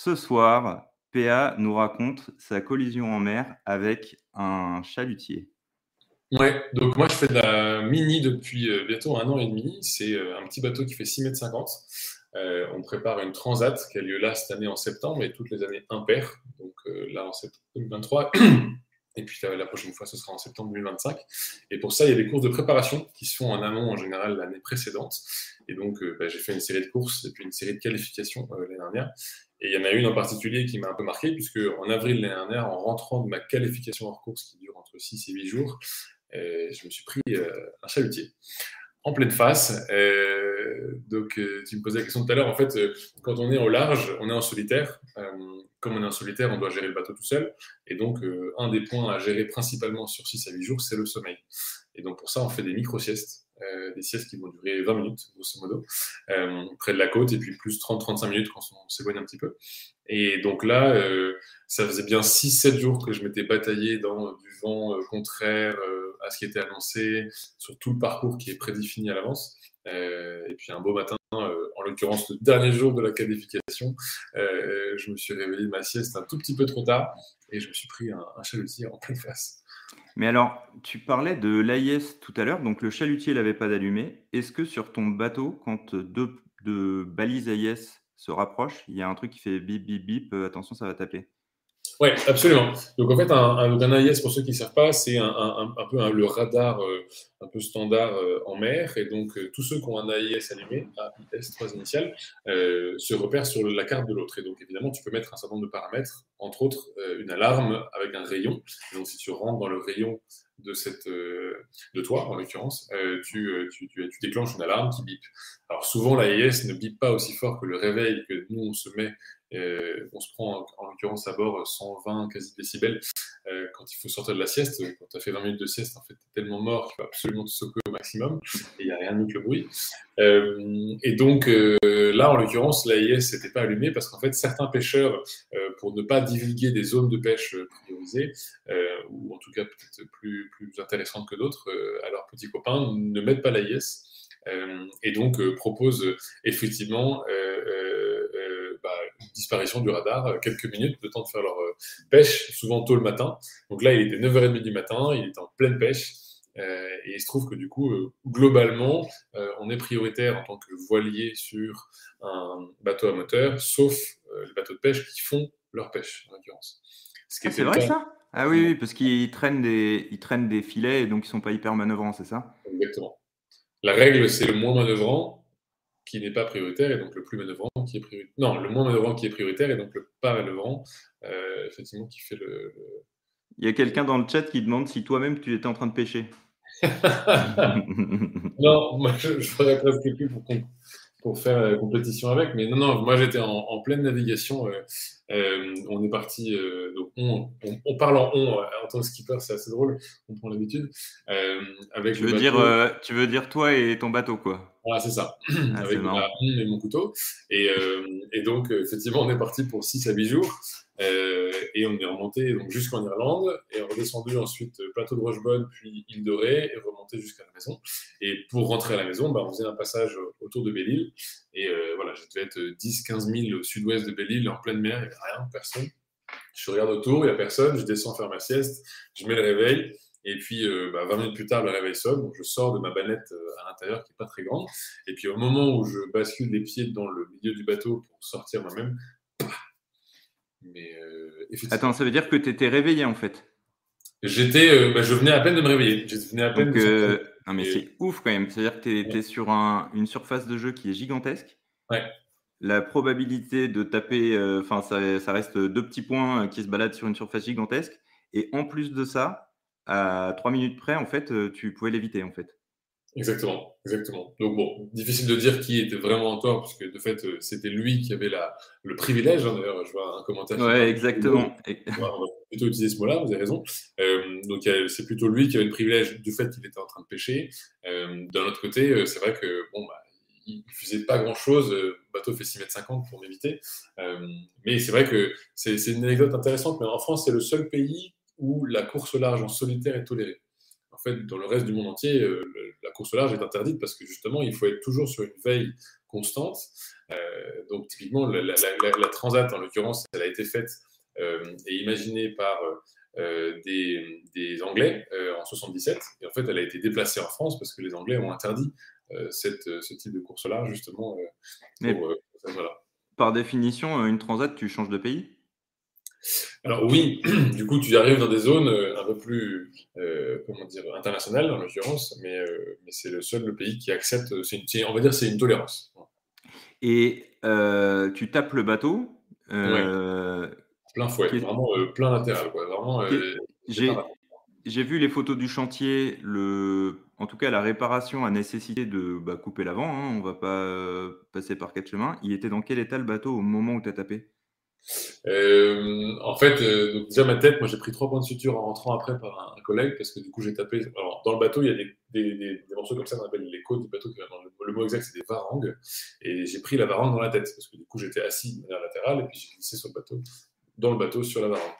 Ce soir, PA nous raconte sa collision en mer avec un chalutier. Ouais, donc moi je fais de la mini depuis euh, bientôt un an et demi. C'est euh, un petit bateau qui fait 6 mètres 50. Euh, on prépare une transat qui a lieu là cette année en septembre et toutes les années impair. Donc là en septembre 2023. Et puis la prochaine fois, ce sera en septembre 2025. Et pour ça, il y a des courses de préparation qui se font en amont en général l'année précédente. Et donc, bah, j'ai fait une série de courses et puis une série de qualifications l'année dernière. Et il y en a une en particulier qui m'a un peu marqué, puisque en avril l'année dernière, en rentrant de ma qualification hors course qui dure entre 6 et 8 jours, euh, je me suis pris euh, un chalutier en pleine face. Euh, donc, tu me posais la question tout à l'heure. En fait, quand on est au large, on est en solitaire. comme on est en solitaire, on doit gérer le bateau tout seul. Et donc, un des points à gérer principalement sur 6 à 8 jours, c'est le sommeil. Et donc, pour ça, on fait des micro-siestes. Euh, des siestes qui vont durer 20 minutes, grosso modo, euh, près de la côte, et puis plus 30-35 minutes quand on s'éloigne un petit peu. Et donc là, euh, ça faisait bien 6-7 jours que je m'étais bataillé dans du vent contraire à ce qui était annoncé, sur tout le parcours qui est prédéfini à l'avance. et puis un beau matin, en l'occurrence le dernier jour de la qualification, je me suis réveillé de ma sieste un tout petit peu trop tard et je me suis pris un, chalutier en pleine face. Mais alors, tu parlais de l'AIS tout à l'heure, donc le chalutier n'avait pas d'allumé. Est-ce que sur ton bateau, quand deux, balises AIS se rapprochent, il y a un truc qui fait bip, bip, bip, euh, attention, ça va taper oui, absolument. Donc en fait, un, AIS, pour ceux qui ne savent pas, c'est un, peu le radar euh, un peu standard euh, en mer. Et donc tous ceux qui ont un AIS allumé, AIS 3 initial, se repèrent sur la carte de l'autre. Et donc évidemment, tu peux mettre un certain nombre de paramètres, entre autres une alarme avec un rayon. donc si tu rentres dans le rayon de, cette, de toi, en l'occurrence, tu, tu, tu, déclenches une alarme qui bip. Alors souvent, l'AIS ne bip pas aussi fort que le réveil que nous, on se met on se prend en, l'occurrence à bord 120 quasi décibels euh, quand il faut sortir de la sieste. Quand tu as fait 20 minutes de sieste, en fait, tu es tellement mort qu'il faut absolument te secouer au maximum et il n'y a rien de mieux que le bruit. Euh, et donc euh, là, en l'occurrence, l'AIS n'était pas allumé parce qu'en fait, certains pêcheurs, pour ne pas divulguer des zones de pêche priorisées, ou en tout cas peut-être plus, plus intéressantes que d'autres à leurs petits copains, ne mettent pas l'AIS. et donc proposent effectivement disparition du radar, euh, quelques minutes, de temps de faire leur euh, pêche, souvent tôt le matin. Donc là, il était 9h30 du matin, il était en pleine pêche. Euh, et il se trouve que du coup, globalement, on est prioritaire en tant que voilier sur un bateau à moteur, sauf les bateaux de pêche qui font leur pêche, en l'occurrence. Ah, c'est vrai ça? Ah oui, oui parce qu'ils traînent, des, ils traînent des filets et donc ils ne sont pas hyper manœuvrants, c'est ça? Exactement. La règle, c'est le moins manœuvrant qui n'est pas prioritaire et donc le plus manœuvrant qui est prioritaire. Non, le moins manœuvrant qui est prioritaire et donc le pas manœuvrant, euh, effectivement, qui fait le, Il y a quelqu'un dans le chat qui demande si toi-même tu étais en train de pêcher. non, moi je, je ferais presque plus pour, pour faire la compétition avec, mais non, non, moi j'étais en, pleine navigation. Euh, euh, on est parti, on, on, parle en on en tant que skipper, c'est assez drôle, on prend l'habitude. avec tu, veux dire, tu veux dire toi et ton bateau, quoi voilà, c'est ça. Ah, avec ma et mon couteau. Et, euh, et, donc, effectivement, on est parti pour 6 à 8 jours. Euh, et on est remonté donc, jusqu'en Irlande et redescendu ensuite euh, plateau de Rochebonne, puis île de Ré et remonté jusqu'à la maison. Et pour rentrer à la maison, bah, on faisait un passage autour de Belle-Île. Et voilà, je devais être 10-15 000 au sud-ouest de Belle-Île, en pleine mer, il n'y avait rien, personne. Je regarde autour, il n'y a personne, je descends faire ma sieste, je mets le réveil. Et puis, 20 euh, bah, minutes plus tard, le réveil sonne. Donc, je sors de ma banette euh, à l'intérieur, qui n'est pas très grande. Et puis, au moment où je bascule les pieds dans le milieu du bateau pour sortir moi-même, mais euh, Attends, ça veut dire que tu étais réveillé en fait? J'étais, bah, je venais à peine de me réveiller. Je venais à peine Non, mais c'est ouf quand même. C'est-à-dire que tu étais sur une surface de jeu qui est gigantesque. Ouais. La probabilité de taper, enfin, ça, ça, reste deux petits points qui se baladent sur une surface gigantesque. Et en plus de ça, à trois minutes près, en fait, euh, tu pouvais l'éviter, en fait. Exactement, exactement. Donc bon, difficile de dire qui était vraiment en tort, puisque de fait, euh, c'était lui qui avait la, le privilège. Hein, d'ailleurs, je vois un commentaire. Ouais, exactement. on va plutôt utiliser ce mot-là, vous avez raison. Euh, donc c'est plutôt lui qui avait le privilège du fait qu'il était en train de pêcher. D'un autre côté, c'est vrai que bon, bah, il ne faisait pas grand-chose. Le bateau fait 6 mètres 50 pour m'éviter. mais c'est vrai que c'est une anecdote intéressante. Mais en France, c'est le seul pays où la course au large en solitaire est tolérée. En fait, dans le reste du monde entier, la course au large est interdite parce que justement, il faut être toujours sur une veille constante. donc, typiquement, la, la, Transat, en l'occurrence, elle a été faite et imaginée par des, des, Anglais en 77. Et en fait, elle a été déplacée en France parce que les Anglais ont interdit cette, ce type de course au large, justement, pour, voilà. Par définition, une Transat, tu changes de pays? Alors oui, du coup, tu arrives dans des zones euh, un peu plus, euh, comment dire, internationales en l'occurrence, mais, euh, mais c'est le seul le pays qui accepte, c'est on va dire c'est une tolérance. Et tu tapes le bateau Plein fouet, vraiment plein latéral. Quoi. Vraiment, j'ai vu les photos du chantier, en tout cas la réparation a nécessité de bah, couper l'avant, hein, on va pas passer par quatre chemins. Il était dans quel état le bateau au moment où tu as tapé? Euh, en fait, euh, déjà ma tête, moi j'ai pris trois points de suture en rentrant après par un, collègue parce que du coup j'ai tapé. Dans le bateau, il y a des, morceaux comme ça qu'on appelle les côtes du bateau. Le, le mot exact c'est des varangues. Et j'ai pris la varangue dans la tête parce que du coup j'étais assis de manière latérale et puis j'ai glissé sur le bateau, dans le bateau sur la varangue.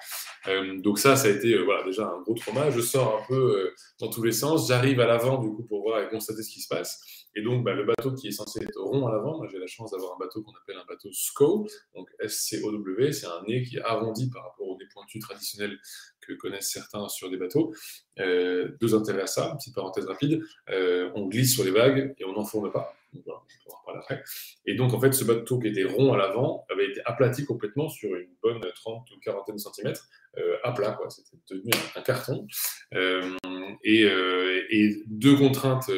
Euh, donc ça, ça a été voilà déjà un gros trauma. Je sors un peu dans tous les sens. J'arrive à l'avant du coup pour voir et constater ce qui se passe. Et donc, bah, le bateau qui est censé être rond à l'avant, j'ai la chance d'avoir un bateau qu'on appelle un bateau SCO, donc S-C-O-W, c'est un nez qui est arrondi par rapport au nez pointu traditionnel que connaissent certains sur des bateaux. Euh, deux intérêts à ça, petite parenthèse rapide, euh, on glisse sur les vagues et on n'enfourne pas. En parler après. Et donc, en fait, ce bateau qui était rond à l'avant avait été aplati complètement sur une bonne 30 ou 40 de centimètres, euh, à plat, quoi. C'était devenu un, carton. Et, et, deux contraintes,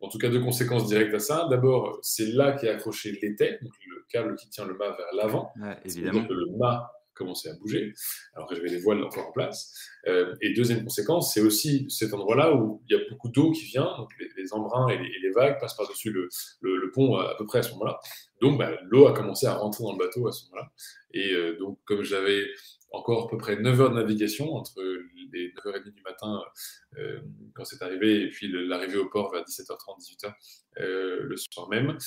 en tout cas deux conséquences directes à ça. D'abord, c'est là qu'est accroché l'étai, donc le câble qui tient le mât vers l'avant. évidemment. Que le mât commencer à bouger, alors que j'avais les voiles encore en place. Euh, et deuxième conséquence, c'est aussi cet endroit-là où il y a beaucoup d'eau qui vient, donc les, embruns et les, vagues passent par-dessus le, pont à, peu près à ce moment-là. Donc bah, l'eau a commencé à rentrer dans le bateau à ce moment-là. Et euh, donc comme j'avais encore à peu près 9 heures de navigation entre les 9h30 du matin euh, quand c'est arrivé et puis l'arrivée au port vers 17h30, 18h le soir même,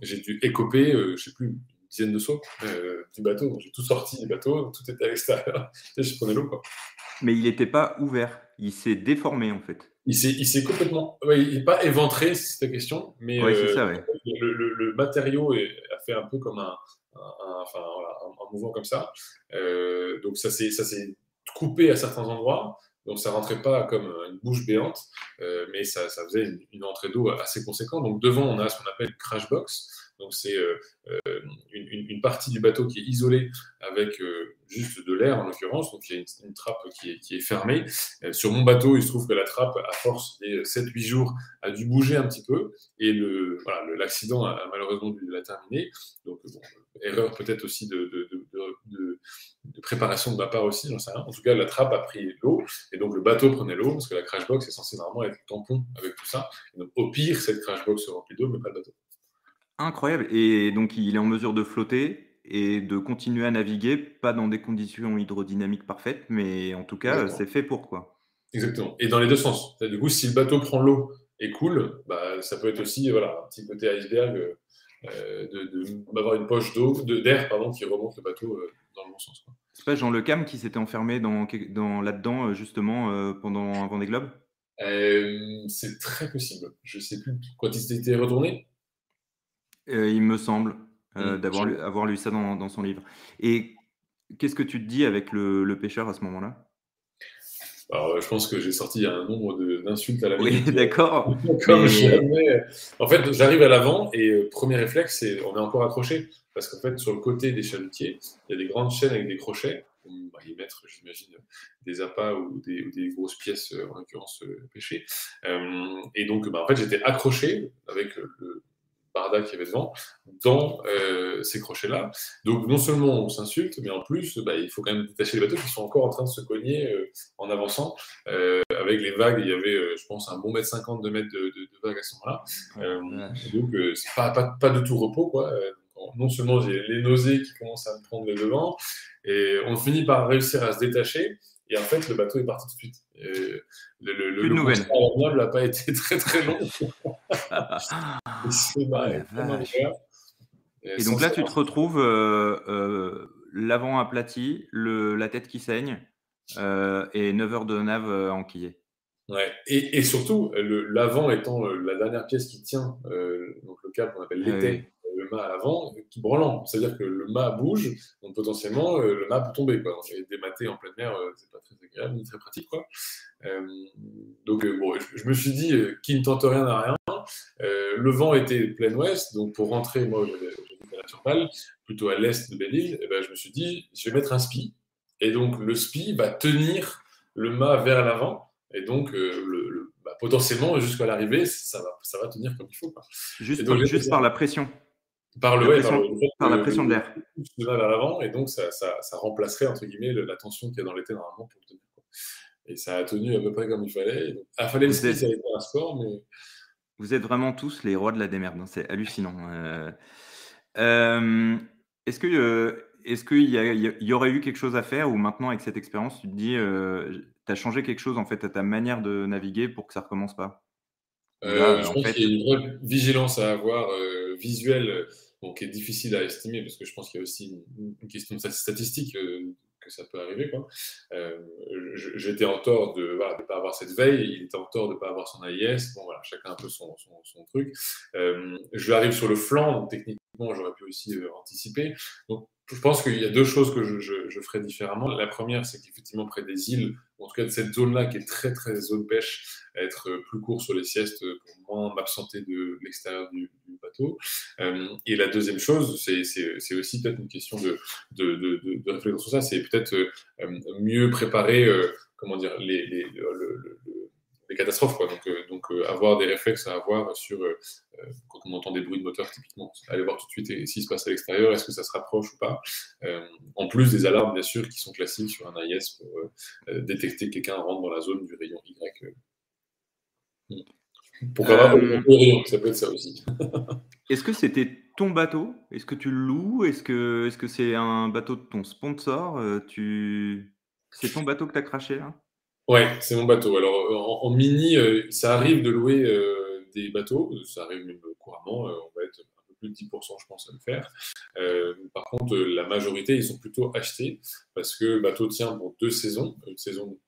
j'ai dû écoper, je sais plus, dizaine de sauts euh, du bateau. J'ai tout sorti du bateau, tout était à l'extérieur. je prenais l'eau. Mais il n'était pas ouvert, il s'est déformé en fait. Il s'est complètement. il n'est pas éventré, si c'est ta question, mais euh, ça, le, matériau a fait un peu comme un, enfin, un, mouvement comme ça. Euh, donc ça s'est coupé à certains endroits. Donc ça rentrait pas comme une bouche béante, mais ça, ça faisait une, une entrée d'eau assez conséquente. Donc devant, on a ce qu'on appelle crash box. Donc c'est euh, euh, une, partie du bateau qui est isolée avec euh, juste de l'air en l'occurrence, donc il y a une, trappe qui est, fermée. sur mon bateau, il se trouve que la trappe, à force des 7-8 jours, a dû bouger un petit peu et l'accident voilà, a, malheureusement dû la terminer. Donc erreur peut-être aussi de, de, préparation de ma part aussi, j'en sais rien. En tout cas, la trappe a pris l'eau et donc le bateau prenait l'eau parce que la crash box est censée normalement être tampon avec tout ça. donc au pire, cette crash box se remplit d'eau, mais pas le bateau. Incroyable et donc il est en mesure de flotter et de continuer à naviguer, pas dans des conditions hydrodynamiques parfaites, mais en tout cas, c'est fait pour, quoi. Exactement et dans les deux sens. Du coup, si le bateau prend l'eau et coule, bah, ça peut être aussi, voilà, un petit côté iceberg, euh, d'avoir une poche d'eau d'air, pardon, qui remonte le bateau, euh, dans le bon sens, C'est pas Jean Le Cam qui s'était enfermé dans dans là-dedans, euh, justement, pendant un Vendée Globe? c'est très possible. Je sais plus quand il s'était retourné? Euh, il me semble, euh, mmh, d'avoir lu avoir lu ça dans son livre. Et qu'est-ce que tu te dis avec le pêcheur à ce moment-là? Alors, je pense que j'ai sorti un nombre d'insultes à la Oui, d'accord, comme jamais. En fait, j'arrive à l'avant et euh, premier réflexe, c'est on est encore accroché. Parce qu'en fait, sur le côté des chalutiers, il y a des grandes chaînes avec des crochets. Pour bah, y mettre, j'imagine, des appâts ou des des grosses pièces, en l'occurrence, pêchées, et donc, bah, en fait, j'étais accroché avec, le barda qui avait devant, dans euh, ces crochets-là. Donc non seulement on s'insulte, mais en plus, bah, il faut quand même détacher les bateaux qui sont encore en train de se cogner euh, en avançant. Euh, avec les vagues, il y avait, je pense, un bon mètre cinquante, de mètres de, vagues à ce moment-là. donc c'est pas, pas, pas, de tout repos, quoi. non seulement j'ai les nausées qui commencent à me prendre les devants, et on finit par réussir à se détacher. Et en fait, le bateau est parti tout de suite. le, le, le n'a pas été très très long. et, donc là, tu te retrouves euh, euh, l'avant aplati, le, la tête qui saigne euh, et 9 heures de nave enquillée. Ouais. Et, et surtout, l'avant étant la dernière pièce qui tient donc le câble qu'on appelle Ah l'été, le mât à l'avant, qui branlant. C'est-à-dire que le mât bouge, donc potentiellement euh, le mât peut tomber. Quoi. Et démater en pleine mer, euh, c'est pas très agréable ni très pratique. Quoi. Euh, donc bon, je, je me suis dit, qui ne tente rien à rien. Le vent était plein ouest, donc pour rentrer, moi j'avais j'habitais à la Turballe, plutôt à l'est de Belle-Île, et ben, je me suis dit, je vais mettre un spi. Et donc le spi va tenir le mât vers l'avant. Et donc, euh, le, le- bah, potentiellement, jusqu'à l'arrivée, ça va, ça va tenir comme il faut. quoi. Juste, donc, par, juste par la pression. Par le, La ouais, par pression- le par la pression de l'air. le mât vers l'avant, et donc ça, ça, ça remplacerait, entre guillemets, le- la tension qu'il y a dans l'été normalement pour le tenir. quoi. Et ça a tenu à peu près comme il fallait. Donc, ah, fallait le Vous ski, êtes- ça a été un sport, mais Vous êtes vraiment tous les rois de la démerde, hein, c'est hallucinant. Euh, euh, est-ce que, euh, est-ce qu'il y, a- il y il aurait eu quelque chose à faire ou maintenant avec cette expérience, tu te dis, tu as changé quelque chose en fait à ta manière de naviguer pour que ça recommence pas? Là, je en pense fait, qu'il y a une vraie vigilance à avoir visuelle, bon, qui est difficile à estimer parce que je pense qu'il y a aussi une, question de statistique euh, que ça peut arriver. Euh, J'étais en tort de ne pas avoir cette veille, il était en tort de ne pas avoir son AIS. Bon, voilà, chacun un peu son, truc. Euh, je lui arrive sur le flanc, donc techniquement, j'aurais pu aussi anticiper. Donc, je pense qu'il y a deux choses que je, je, je ferais différemment. La première, c'est qu'effectivement, près des îles, en tout cas de cette zone-là qui est très, très zone pêche, être plus court sur les siestes pour moins m'absenter de l'extérieur du, bateau. Euh, et la deuxième chose, c'est aussi peut-être une question de, de, de, réflexion sur ça, c'est peut-être euh, mieux préparer, euh, comment dire, les, les, le- le- le- les catastrophes. Donc, avoir des réflexes à avoir sur quand on entend des bruits de moteur typiquement. Aller voir tout de suite s'il se passe à l'extérieur, est-ce que ça se rapproche ou pas? En plus des alarmes, bien sûr, qui sont classiques sur un AIS pour détecter que quelqu'un rentre dans la zone du rayon Y. Pourquoi pas Euh, ça peut être ça aussi. est-ce que c'était ton bateau? Est-ce que tu le loues? Est-ce que est-ce que c'est un bateau de ton sponsor? Euh, tu... C'est ton bateau que tu as craché là? Ouais, c'est mon bateau. Alors, euh, en, en mini, euh, ça arrive de louer des bateaux, ça arrive même couramment, on va être un peu plus de 10%, je pense, à le faire. Par contre, la majorité, ils sont plutôt achetés parce que le bateau tient pour deux saisons, une saison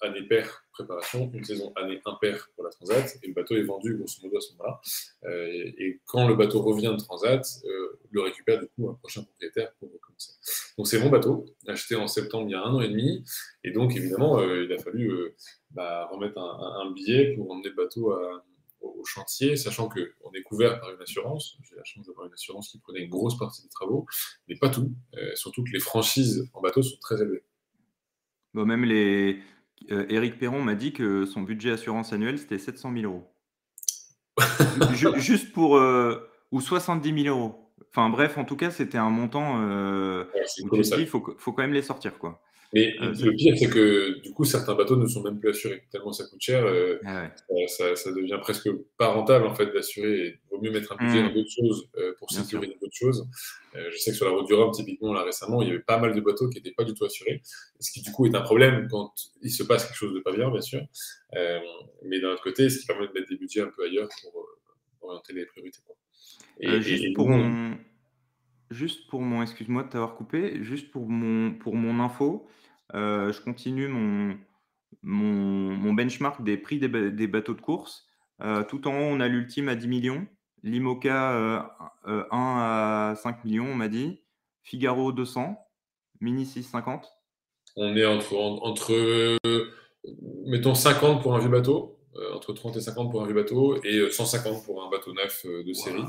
année paire préparation, une saison année impair pour la transat, et le bateau est vendu grosso modo à ce moment-là. Euh, et, quand le bateau revient de transat, euh, le récupère du coup un prochain propriétaire pour recommencer. Donc c'est mon bateau, acheté en septembre il y a un an et demi, et donc évidemment euh, il a fallu bah, remettre un, billet pour emmener le bateau au chantier, sachant qu'on est couvert par une assurance. J'ai la chance d'avoir une assurance qui prenait une grosse partie des travaux, mais pas tout. Surtout que les franchises en bateau sont très élevées. Bon, même les. Euh, Éric Perron m'a dit que son budget assurance annuel c'était 700 000 euros. Ju- ju- juste pour. euh, ou 70 000 euros. Enfin bref, en tout cas, c'était un montant euh, Ouais, c'est où tu te colossal. dis, il faut, quand même les sortir. quoi. Mais Euh, le pire, c'est que du coup, certains bateaux ne sont même plus assurés, tellement ça coûte cher. Ah ouais. ça- ça devient presque pas rentable en fait d'assurer. Vaut mieux mettre un budget Mm. dans d'autres choses euh, pour sécuriser d'autres choses. Euh, je sais que sur la route du Rhum, typiquement, là récemment, il y avait pas mal de bateaux qui n'étaient pas du tout assurés, ce qui du coup est un problème quand il se passe quelque chose de pas bien, bien sûr. Euh, mais d'un autre côté, ce qui permet de mettre des budgets un peu ailleurs pour orienter les priorités. quoi. Et, et- juste et pour nous, mon, juste pour mon, excuse-moi de t'avoir coupé, juste pour mon, pour mon info, je continue mon, mon, mon benchmark des prix des, ba- des bateaux de course. Euh, tout en haut, on a l'ultime à 10 millions, l'IMOCA euh, euh, 1 à 5 millions, on m'a dit, Figaro 200, Mini 650. on est entre, en- entre euh, mettons 50 pour un vieux bateau, euh, entre 30 et 50 pour un vieux bateau, et euh, 150 pour un bateau neuf euh, de série.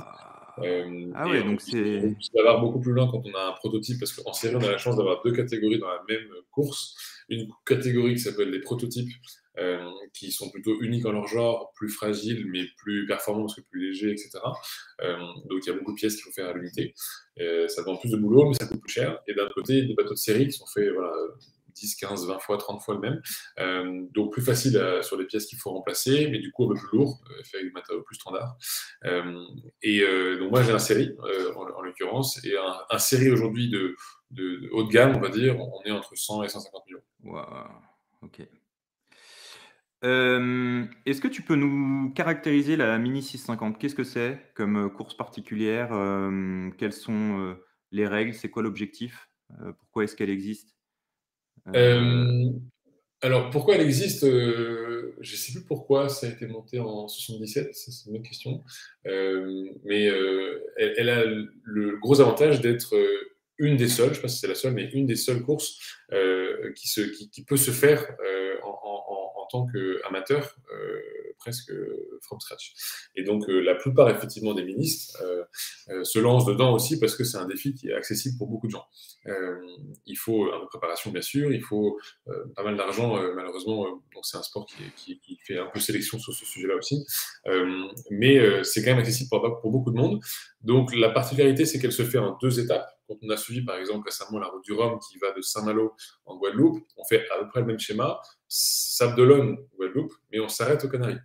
Euh, Ah ouais, on donc c'est. on peut avoir beaucoup plus loin quand on a un prototype, parce qu'en série, on a la chance d'avoir deux catégories dans la même course. Une catégorie qui s'appelle les prototypes, euh, qui sont plutôt uniques en leur genre, plus fragiles, mais plus performants parce que plus légers, etc. Euh, donc il y a beaucoup de pièces qu'il faut faire à l'unité. Euh, ça demande plus de boulot, mais ça coûte plus cher. Et d'un côté, des bateaux de série qui sont faits voilà, 10, 15, 20 fois, 30 fois le même. Donc plus facile sur les pièces qu'il faut remplacer, mais du coup un peu plus lourd, euh, fait avec des matériaux plus standards. Et donc moi j'ai un série en, en l'occurrence, et un, série aujourd'hui de, de, de haut de gamme, on va dire, on est entre 100 et 150 millions. Waouh, ok. Euh, Est-ce que tu peux nous caractériser la Mini 650? Qu'est-ce que c'est comme euh, course particulière? Euh, quelles sont les règles? C'est quoi l'objectif? Pourquoi est-ce qu'elle existe? Alors, pourquoi elle existe Je ne sais plus pourquoi ça a été monté en 77, c'est une bonne question. mais elle, a le gros avantage d'être une des seules, je ne sais pas si c'est la seule, mais une des seules courses qui, peut se faire tant qu'amateur presque from scratch. Et donc, euh, la plupart, effectivement, des ministres euh, euh, se lancent dedans aussi parce que c'est un défi qui est accessible pour beaucoup de gens. il faut un peu de préparation, bien sûr, il faut pas mal d'argent, malheureusement. donc, c'est un sport qui, fait un peu sélection sur ce sujet-là aussi. mais c'est quand même accessible pour beaucoup de monde. Donc, la particularité, c'est qu'elle se fait en deux étapes. Quand on a suivi, par exemple, récemment la route du Rhum qui va de Saint-Malo en Guadeloupe, on fait à peu près le même schéma. Sable d'Olonne, Guadeloupe, mais on s'arrête aux Canaries.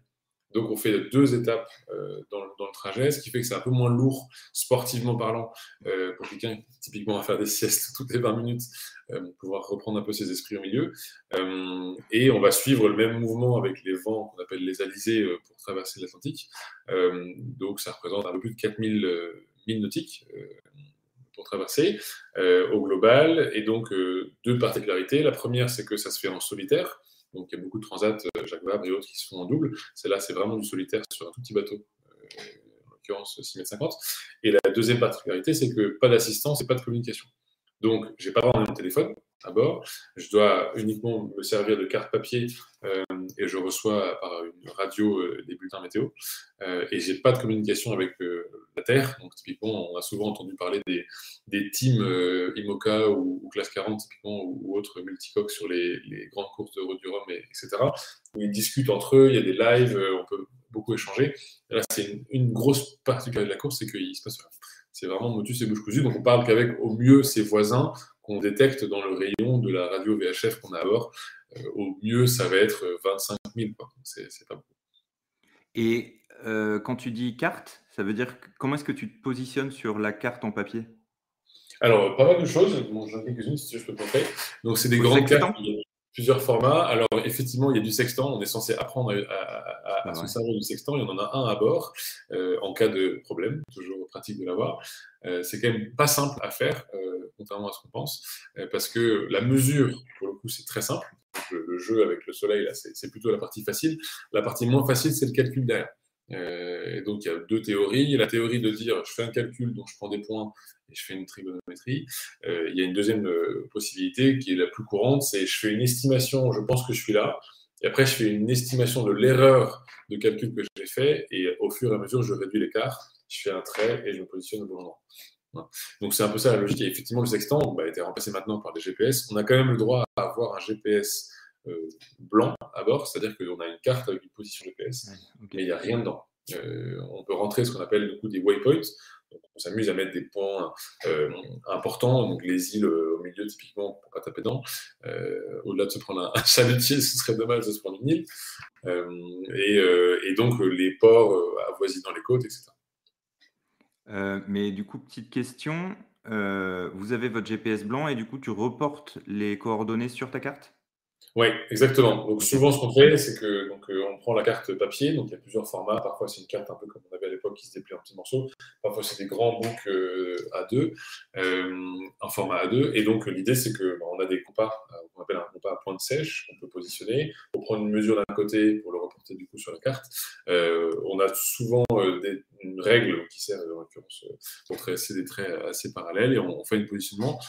Donc, on fait deux étapes euh, dans, le trajet, ce qui fait que c'est un peu moins lourd, sportivement parlant, euh, pour quelqu'un typiquement va faire des siestes toutes les 20 minutes, euh, pouvoir reprendre un peu ses esprits au milieu. et on va suivre le même mouvement avec les vents qu'on appelle les alizés pour traverser l'Atlantique. donc, ça représente un peu plus de 4000 milles nautiques pour traverser au global. Et donc, deux particularités. La première, c'est que ça se fait en solitaire. Donc il y a beaucoup de transats, euh, Jacques Vabre et autres, qui se font en double. Celle-là, c'est vraiment du solitaire sur un tout petit bateau, euh, en l'occurrence 6 mètres 50. Et la deuxième particularité, c'est que pas d'assistance et pas de communication. Donc, je n'ai pas vraiment mon téléphone à bord. Je dois uniquement me servir de carte papier euh, et je reçois par une radio euh, des bulletins météo. Euh, et j'ai pas de communication avec la Terre. Donc, typiquement, on a souvent entendu parler des, teams IMOCA ou, Classe 40, typiquement, ou, autres multicoques sur les, grandes courses de route du Rhum, etc., où ils discutent entre eux, il y a des lives, on peut beaucoup échanger. là, c'est une, grosse particularité de la course, c'est qu'il se passe. C'est vraiment motus et bouche cousue. Donc, on parle qu'avec au mieux ses voisins qu'on détecte dans le rayon de la radio VHF qu'on a à bord. Euh, au mieux, ça va être 25 000. C'est pas beaucoup. Et euh, quand tu dis carte, ça veut dire comment est-ce que tu te positionnes sur la carte en papier? Alors, pas mal de choses. Bon, J'en ai quelques-unes si je peux montrer. Donc, c'est des grandes cartes plusieurs formats. Alors, effectivement, il y a du sextant. On est censé apprendre à, ah se servir du sextant. Il y en a un à bord euh, en cas de problème. Toujours pratique de l'avoir. Euh, c'est quand même pas simple à faire, euh, contrairement à ce qu'on pense, parce que la mesure, pour le coup, c'est très simple. le, jeu avec le soleil, là, c'est plutôt la partie facile. La partie moins facile, c'est le calcul derrière. Et donc, il y a deux théories. Il y a la théorie de dire je fais un calcul, donc je prends des points et je fais une trigonométrie. Euh, il y a une deuxième euh, possibilité qui est la plus courante, c'est je fais une estimation, je pense que je suis là, et après je fais une estimation de l'erreur de calcul que j'ai fait, et au fur et à mesure je réduis l'écart, je fais un trait et je me positionne au bon endroit. Donc c'est un peu ça la logique. Effectivement, le sextant a été remplacé maintenant par des GPS. On a quand même le droit à avoir un GPS euh, blanc à bord, c'est-à-dire qu'on a une carte avec une position GPS, mais il n'y a rien dedans. on peut rentrer ce qu'on appelle du coup des waypoints on s'amuse à mettre des points euh, importants, donc les îles euh, au milieu typiquement pour pas taper dedans. Euh, au-delà de se prendre un, chalutier, ce serait dommage de se prendre une île. Et, donc les ports avoisinant les côtes, etc. mais du coup, petite question, vous avez votre GPS blanc et du coup tu reportes les coordonnées sur ta carte? Oui, exactement. Donc souvent, ce qu'on fait, c'est que donc euh, on prend la carte papier. Donc il y a plusieurs formats. Parfois, c'est une carte un peu comme on avait à l'époque qui se déplie en petits morceaux. Parfois, c'est des grands books euh, A2, euh, en format A2. Et donc l'idée, c'est que bah, on a des compas, on appelle un compas à point de sèche qu'on peut positionner pour prendre une mesure d'un côté pour le reporter du coup sur la carte. on a souvent une règle qui sert en l'occurrence pour tracer des traits assez parallèles et on, on fait un positionnement.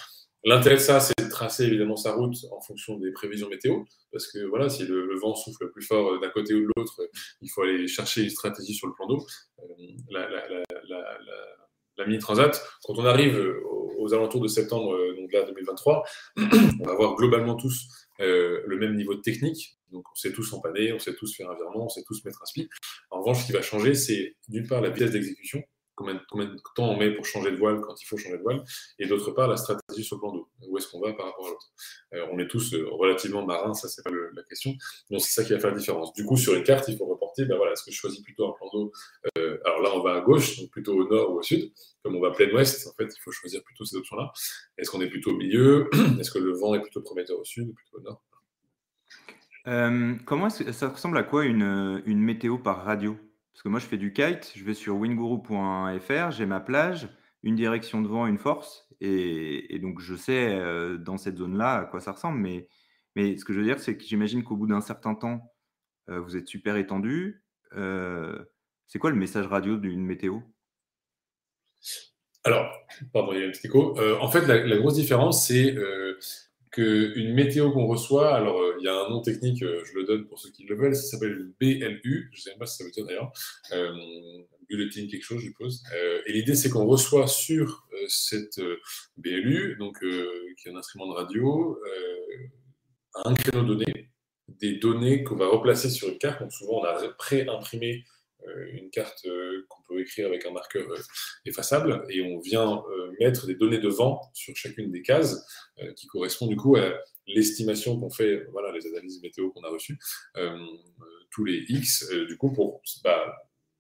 L'intérêt de ça, c'est de tracer évidemment sa route en fonction des prévisions météo, parce que voilà, si le, vent souffle plus fort euh, d'un côté ou de l'autre, il faut aller chercher une stratégie sur le plan d'eau. Euh, la, mini-transat, quand on arrive aux, alentours de septembre, euh, donc là 2023, on va avoir globalement tous le même niveau de technique. Donc on sait tous empanner, on sait tous faire un virement, on sait tous mettre un spi. En revanche, ce qui va changer, c'est d'une part la vitesse d'exécution combien, de temps on met pour changer de voile quand il faut changer de voile, et d'autre part la stratégie sur le plan d'eau, où est-ce qu'on va par rapport à l'autre? Euh, on est tous euh, relativement marins, ça c'est pas la question, donc c'est ça qui va faire la différence. Du coup sur une carte il faut reporter, ben voilà, est-ce que je choisis plutôt un plan d'eau, euh, alors là on va à gauche, donc plutôt au nord ou au sud, comme on va plein ouest, en fait il faut choisir plutôt ces options-là. Est-ce qu'on est plutôt au milieu, est-ce que le vent est plutôt prometteur au sud ou plutôt au nord? Comment ça ressemble à quoi une météo par radio? Parce que moi, je fais du kite, je vais sur winguru.fr, j'ai ma plage, une direction de vent, une force, et, donc je sais euh, dans cette zone-là à quoi ça ressemble. Mais ce que je veux dire, c'est que j'imagine qu'au bout d'un certain temps, vous êtes super étendu. c'est quoi le message radio d'une météo? Alors, pardon, il y a un petit écho. en fait, la, grosse différence, c'est qu'une météo qu'on reçoit, alors il y a un nom technique, je le donne pour ceux qui le veulent, ça s'appelle BLU, je ne sais même pas si ça veut dire d'ailleurs, bulletin quelque chose, je suppose. Euh, et l'idée, c'est qu'on reçoit sur euh, cette euh, BLU, donc, qui est un instrument de radio, un créneau donné, des données qu'on va replacer sur une carte. Donc souvent, on a pré-imprimé une carte qu'on peut écrire avec un marqueur effaçable et on vient mettre des données de vent sur chacune des cases qui correspondent du coup à l'estimation qu'on fait, voilà, les analyses météo qu'on a reçues, tous les X, du coup, pour bah,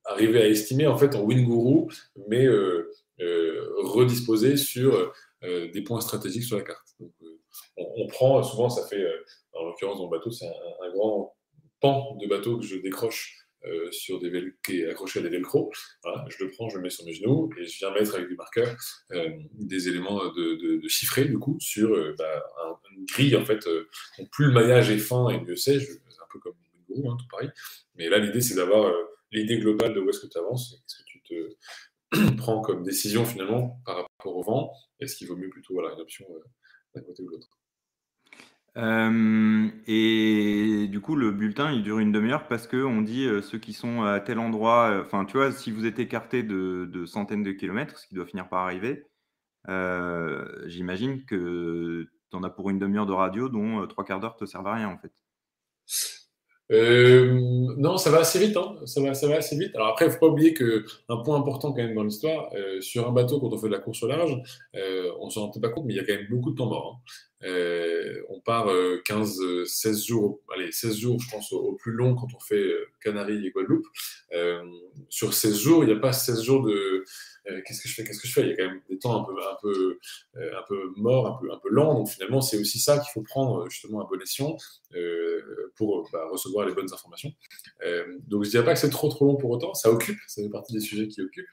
arriver à estimer en fait en WinGuru, mais euh, euh, redisposé sur euh, des points stratégiques sur la carte. On, prend, souvent ça fait, en l'occurrence dans le bateau, c'est un, grand pan de bateau que je décroche sur des qui est accroché à des velcro. je le prends, je le mets sur mes genoux et je viens mettre avec des marqueurs des éléments de, de, chiffrés du coup sur bah, une grille en fait. plus le maillage est fin et mieux c'est, un peu comme WinGuru, hein, tout pareil. Mais là l'idée c'est d'avoir l'idée globale de où est-ce que tu avances, qu'est-ce que tu te prends comme décision finalement par rapport au vent, est-ce qu'il vaut mieux plutôt voilà, une option euh, d'un côté ou de l'autre? Euh, et du coup, le bulletin, il dure une demi-heure parce qu'on dit euh, ceux qui sont à tel endroit, enfin, tu vois, si vous êtes écarté de, centaines de kilomètres, ce qui doit finir par arriver, j'imagine que tu en as pour une demi-heure de radio dont trois quarts d'heure te servent à rien, en fait. Euh, non, ça va assez vite. Hein. Ça, va, ça va assez vite. Alors après, il ne faut pas oublier qu'un point important quand même dans l'histoire, euh, sur un bateau, quand on fait de la course au large, euh, on ne s'en rend pas compte, mais il y a quand même beaucoup de temps mort. Hein. on part 15, 16 jours, allez, 16 jours, je pense, au, plus long quand on fait Canaries et Guadeloupe. sur 16 jours, il n'y a pas 16 jours de euh, qu'est-ce que je fais, qu'est-ce que je fais? Il y a quand même des temps un peu, un peu, euh, un peu morts, un peu, un peu lents. Donc finalement, c'est aussi ça qu'il faut prendre justement à bon escient euh, pour bah, recevoir les bonnes informations. donc je dirais pas que c'est trop trop long pour autant. Ça occupe, ça fait partie des sujets qui occupent.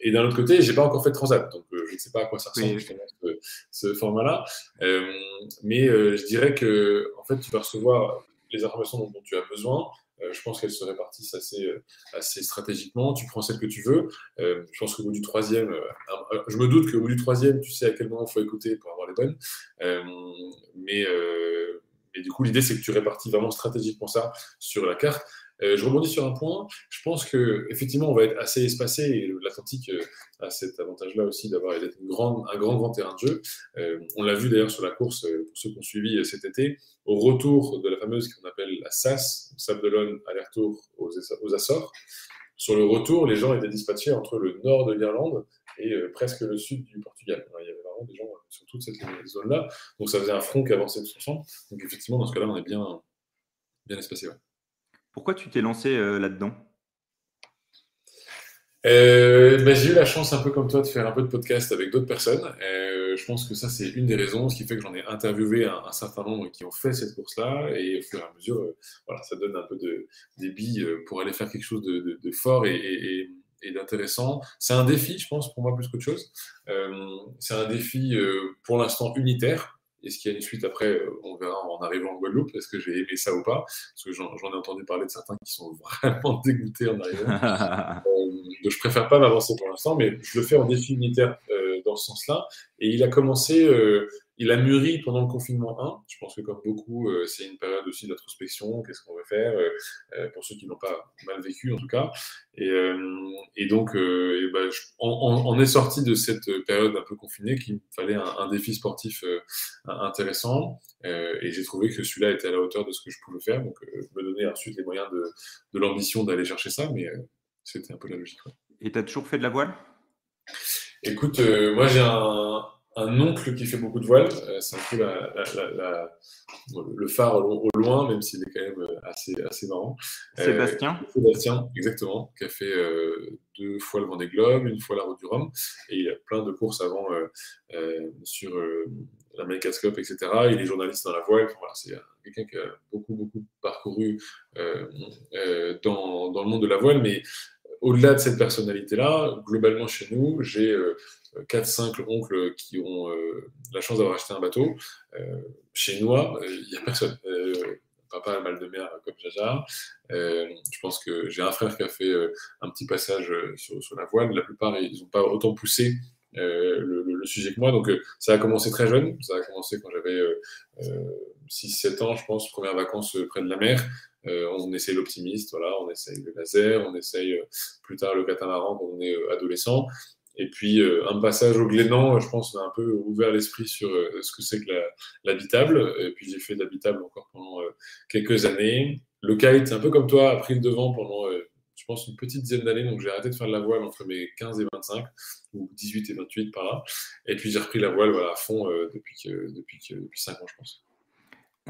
et d'un autre côté, j'ai pas encore fait de transat, donc je ne sais pas à quoi ça ressemble justement ce, ce format-là. mais je dirais que en fait, tu vas recevoir les informations dont tu as besoin euh, je pense qu'elles se répartissent assez, euh, assez stratégiquement. Tu prends celle que tu veux. Euh, je pense qu'au bout du troisième, je me doute qu'au bout du troisième, tu sais à quel moment il faut écouter pour avoir les bonnes. mais, mais du coup, l'idée, c'est que tu répartis vraiment stratégiquement ça sur la carte. Euh, je rebondis sur un point. Je pense que effectivement, on va être assez espacé et l'Atlantique euh, a cet avantage-là aussi d'avoir un grand, grand, terrain de jeu. Euh, on l'a vu d'ailleurs sur la course pour ceux qui ont suivi cet été. Au retour de la fameuse qu'on appelle la SAS, Sable d'Olonne, aller-retour aux, Açores. Sur le retour, les gens étaient dispatchés entre le nord de l'Irlande et presque le sud du Portugal. il y avait vraiment des gens sur toute cette zone-là. Donc ça faisait un front qui avançait de son champ. Donc effectivement, dans ce cas-là, on est bien, bien espacé. Pourquoi tu t'es lancé euh, là-dedans? Euh, ben, J'ai eu la chance, un peu comme toi, de faire un peu de podcast avec d'autres personnes. Euh, je pense que ça, c'est une des raisons, ce qui fait que j'en ai interviewé un, certain nombre qui ont fait cette course-là. Et au fur et à mesure, voilà, ça donne un peu de, des billes pour aller faire quelque chose de, fort et, d'intéressant. C'est un défi, je pense, pour moi, plus qu'autre chose. c'est un défi, pour l'instant, unitaire. Est-ce qu'il y a une suite après euh, On verra en arrivant en Guadeloupe. Est-ce que j'ai aimé ça ou pas? Parce que j'en ai entendu parler de certains qui sont vraiment dégoûtés en arrivant. euh, donc je préfère pas m'avancer pour l'instant, mais je le fais en défi unitaire euh, dans ce sens-là. Et il a commencé euh, il a mûri pendant le confinement 1. Je pense que comme beaucoup, euh, c'est une période aussi d'introspection. Qu'est-ce qu'on veut faire euh, Pour ceux qui n'ont pas mal vécu, en tout cas. Et, donc, ben, on, est sorti de cette période un peu confinée qu'il fallait un, défi sportif intéressant. et j'ai trouvé que celui-là était à la hauteur de ce que je pouvais faire. Donc, me donner ensuite les moyens de, l'ambition d'aller chercher ça. Mais c'était un peu la logique. Et tu as toujours fait de la voile? Écoute, moi j'ai un, un oncle qui fait beaucoup de voile. Euh, c'est un peu la, le phare au, loin, même s'il est quand même euh, assez, assez marrant. Euh, Sébastien Sébastien, exactement, qui a fait deux fois le Vendée Globe, une fois la Route du Rhum. Et il a plein de courses avant sur l'America's Cup, etc. Il est journaliste dans la voile. voilà, c'est quelqu'un qui a beaucoup, beaucoup parcouru dans, dans, le monde de la voile, mais au-delà de cette personnalité-là, globalement chez nous, j'ai 4-5 oncles qui ont la chance d'avoir acheté un bateau. chez nous, il n'y a personne papa mal de mer comme Jaja. je pense que j'ai un frère qui a fait un petit passage sur, la voile. La plupart, ils n'ont pas autant poussé euh, le, sujet que moi. Donc, euh, ça a commencé très jeune. Ça a commencé quand j'avais 6-7 euh, ans, je pense, premières vacances près de la mer. On essaye l'optimiste, voilà, on essaye le laser, on essaye plus tard le catamaran quand on est adolescent. Et puis, un passage au Glénan, je pense, m'a un peu ouvert l'esprit sur ce que c'est que l'habitable. Et puis, j'ai fait l'habitable encore pendant quelques années. Le kite, un peu comme toi, a pris le devant pendant je pense, une petite dizaine d'années. Donc, j'ai arrêté de faire de la voile entre mes 15 et 25, ou 18 et 28 par là. Et puis, j'ai repris la voile à fond euh, depuis, que, depuis, que, depuis 5 ans, je pense.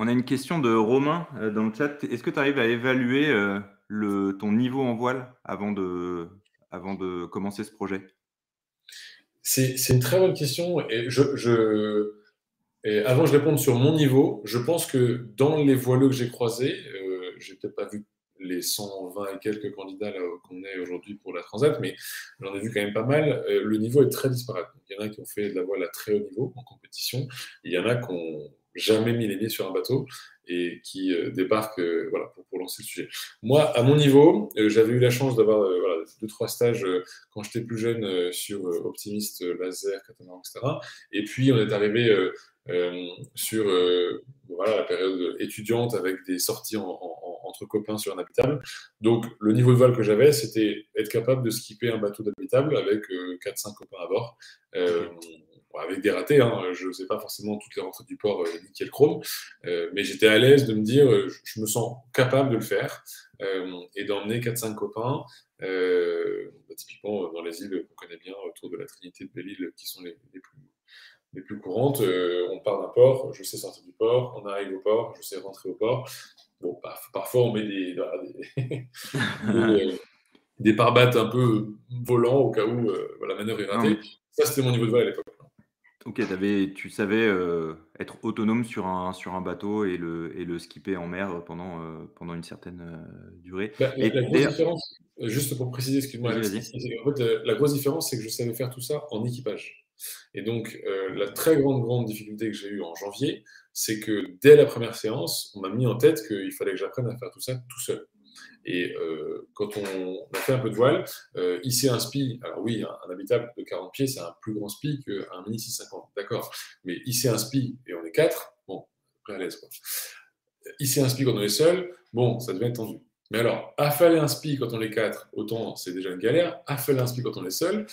On a une question de Romain euh, dans le chat. Est-ce que tu arrives à évaluer euh, le, ton niveau en voile avant de, commencer ce projet? C'est une très bonne question. Et je, je avant de répondre sur mon niveau, je pense que dans les voileux que j'ai croisés, euh, j'ai peut-être pas vu les 120 et quelques candidats qu'on est aujourd'hui pour la Transat, mais j'en ai vu quand même pas mal. Le niveau est très disparate. il y en a qui ont fait de la voile à très haut niveau en compétition. Il y en a qui n'ont jamais mis les pieds sur un bateau et qui euh, débarquent euh, voilà, pour, lancer le sujet. Moi, à mon niveau, j'avais eu la chance d'avoir voilà, deux, trois stages quand j'étais plus jeune sur Optimiste, Laser, Catamaran, etc. Et puis, on est arrivé sur voilà, la période étudiante avec des sorties en entre copains sur un habitable. Donc, le niveau de voile que j'avais, c'était être capable de skipper un bateau d'habitable avec 4-5 euh, copains à bord. Euh, avec des ratés, hein. je ne sais pas forcément toutes les rentrées du port euh, nickel chrome, mais j'étais à l'aise de me dire, je me sens capable de le faire et d'emmener 4-5 copains, bah, typiquement dans les îles qu'on connaît bien, autour de la Trinité de Belle-Île, qui sont les, les, plus, les plus courantes. on part d'un port, je sais sortir du port, on arrive au port, je sais rentrer au port, Bon, parfois, on met des, des, pare-battes un peu volants au cas où euh, la manœuvre est ratée. Ça, c'était mon niveau de vol à l'époque. Ok, tu savais euh, être autonome sur un, sur un bateau et le, et le skipper en mer pendant, euh, pendant une certaine durée. Bah, la, grosse différence, juste pour préciser, excuse-moi, la grosse différence, c'est que je savais faire tout ça en équipage. Et donc, la très grande, grande difficulté que j'ai eue en janvier, c'est que dès la première séance, on m'a mis en tête qu'il fallait que j'apprenne à faire tout ça tout seul. Et euh, quand on, a fait un peu de voile, euh, hisser un spi, alors oui, un, habitable de 40 pieds, c'est un plus grand spi qu'un mini 650, d'accord. Mais hisser un spi et on est quatre, bon, après à l'aise quoi. Hisser un spi quand on est seul, bon, ça devient tendu. Mais alors, affaler un spi quand on est quatre, autant c'est déjà une galère. Affaler un spi quand on est seul,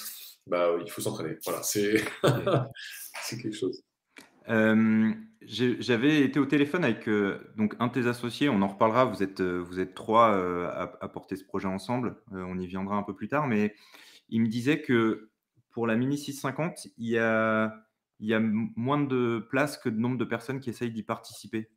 bah, il faut s'entraîner. Voilà, c'est quelque chose. Euh, j'avais été au téléphone avec euh, donc un de tes associés, on en reparlera, vous êtes, euh, vous êtes trois à, porter ce projet ensemble, on y viendra un peu plus tard, mais il me disait que pour la Mini 650, il y a, il y a moins de places que de nombre de personnes qui essayent d'y participer.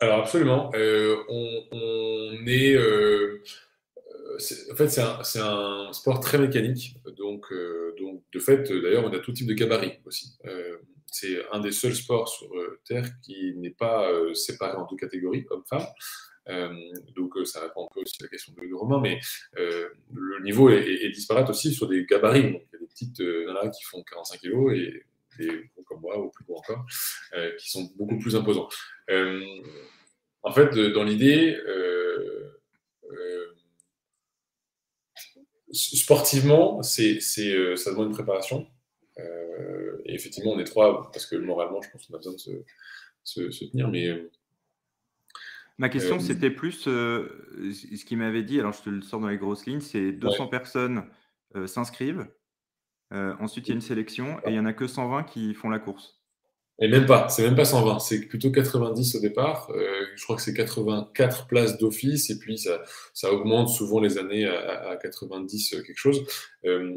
Alors absolument, on, est... en fait, c'est un, un, sport très mécanique, donc, donc de fait, d'ailleurs, on a tout type de gabarit aussi c'est un des seuls sports sur euh, Terre qui n'est pas euh, séparé en deux catégories, hommes-femmes. Euh, donc ça répond un peu aussi à la question de, Romain, mais le niveau est, disparate aussi sur des gabarits. il y a des petites nanas qui font 45 kg et des gros comme moi, ou plus gros encore, qui sont beaucoup plus imposants. en fait, dans l'idée, sportivement, c'est, ça demande une préparation. Euh, et effectivement, on est trois parce que moralement, je pense qu'on a besoin de se, tenir. Mais euh, Ma question, euh, c'était plus ce qu'il m'avait dit. Alors, je te le sors dans les grosses lignes c'est 200 personnes s'inscrivent. ensuite, il y a une sélection et il n'y en a que 120 qui font la course. Et même pas, c'est même pas 120, c'est plutôt 90 au départ. je crois que c'est 84 places d'office et puis ça, ça, augmente souvent les années à, 90 quelque chose.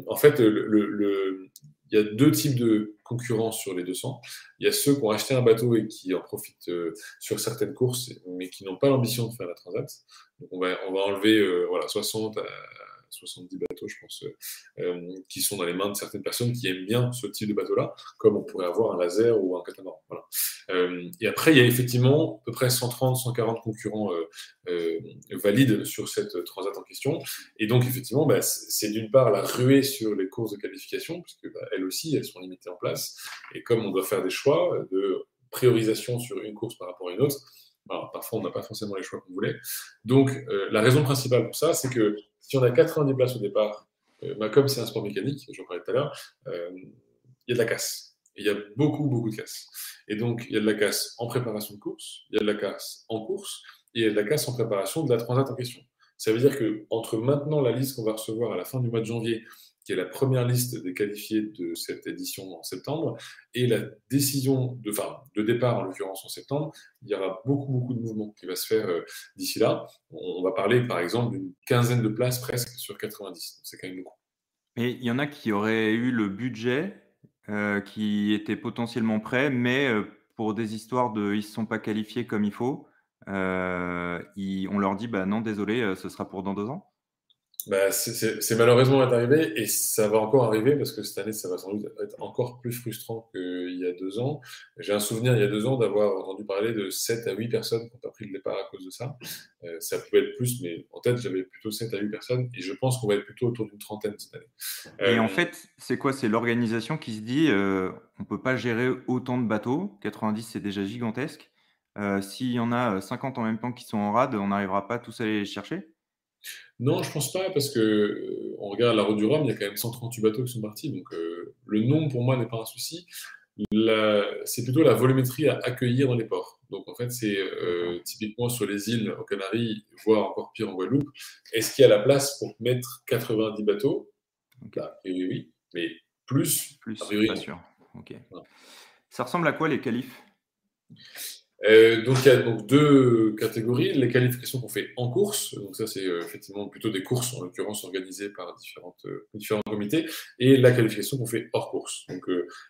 en fait, le, il y a deux types de concurrence sur les 200. Il y a ceux qui ont acheté un bateau et qui en profitent euh, sur certaines courses, mais qui n'ont pas l'ambition de faire la transat. Donc on va, on va enlever euh, voilà, 60 à 70 bateaux, je pense, qui sont dans les mains de certaines personnes qui aiment bien ce type de bateau-là, comme on pourrait avoir un laser ou un catamaran. Voilà. et après, il y a effectivement à peu près 130, 140 concurrents valides sur cette transat en question. Et donc, effectivement, bah, c'est d'une part la ruée sur les courses de qualification, puisque bah, elles aussi, elles sont limitées en place. Et comme on doit faire des choix de priorisation sur une course par rapport à une autre, parfois on n'a pas forcément les choix qu'on voulait. Donc euh, la raison principale pour ça, c'est que si on a 90 places au départ, euh, bah, comme c'est un sport mécanique, j'en parlais tout à l'heure, euh, il y a de la casse. il y a beaucoup, beaucoup de casse. Et donc il y a de la casse en préparation de course, il y a de la casse en course, et il y a de la casse en préparation de la transat en question. Ça veut dire que entre maintenant la liste qu'on va recevoir à la fin du mois de janvier qui est la première liste des qualifiés de cette édition en septembre, et la décision de, enfin, de départ, en l'occurrence en septembre, il y aura beaucoup, beaucoup de mouvements qui va se faire euh, d'ici là. On, va parler, par exemple, d'une quinzaine de places presque sur 90. C'est quand même beaucoup. Et il y en a qui auraient eu le budget, euh, qui était potentiellement prêt, mais euh, pour des histoires de ils ne se sont pas qualifiés comme il faut, on leur dit bah non, désolé, ce sera pour dans deux ans bah, c'est malheureusement arrivé et ça va encore arriver parce que cette année, ça va sans doute être encore plus frustrant qu'il y a deux ans. J'ai un souvenir il y a deux ans d'avoir entendu parler de 7 à 8 personnes qui n'ont pas pris le départ à cause de ça. Euh, ça pouvait être plus, mais en tête, j'avais plutôt 7 à 8 personnes et je pense qu'on va être plutôt autour d'une trentaine cette année. Et en euh, fait, c'est quoi? C'est l'organisation qui se dit euh, on ne peut pas gérer autant de bateaux. 90, c'est déjà gigantesque. S'il y en a 50 en même temps qui sont en rade, on n'arrivera pas tous à les chercher non, je pense pas, parce que euh, on regarde la route du Rhum, il y a quand même 138 bateaux qui sont partis, donc euh, le nombre pour moi n'est pas un souci. C'est plutôt la volumétrie à accueillir dans les ports. Donc en fait, c'est euh, typiquement sur les îles aux Canaries, voire encore pire en Guadeloupe. Est-ce qu'il y a la place pour mettre 90 bateaux? Là, oui, oui, mais plus, plus, pas sûr. Ça ressemble à quoi les qualifs? Euh, donc il y a donc deux catégories. Les qualifications qu'on fait en course, donc ça c'est euh, effectivement plutôt des courses en l'occurrence organisées par différentes, euh, différents comités, et la qualification qu'on fait hors course. Donc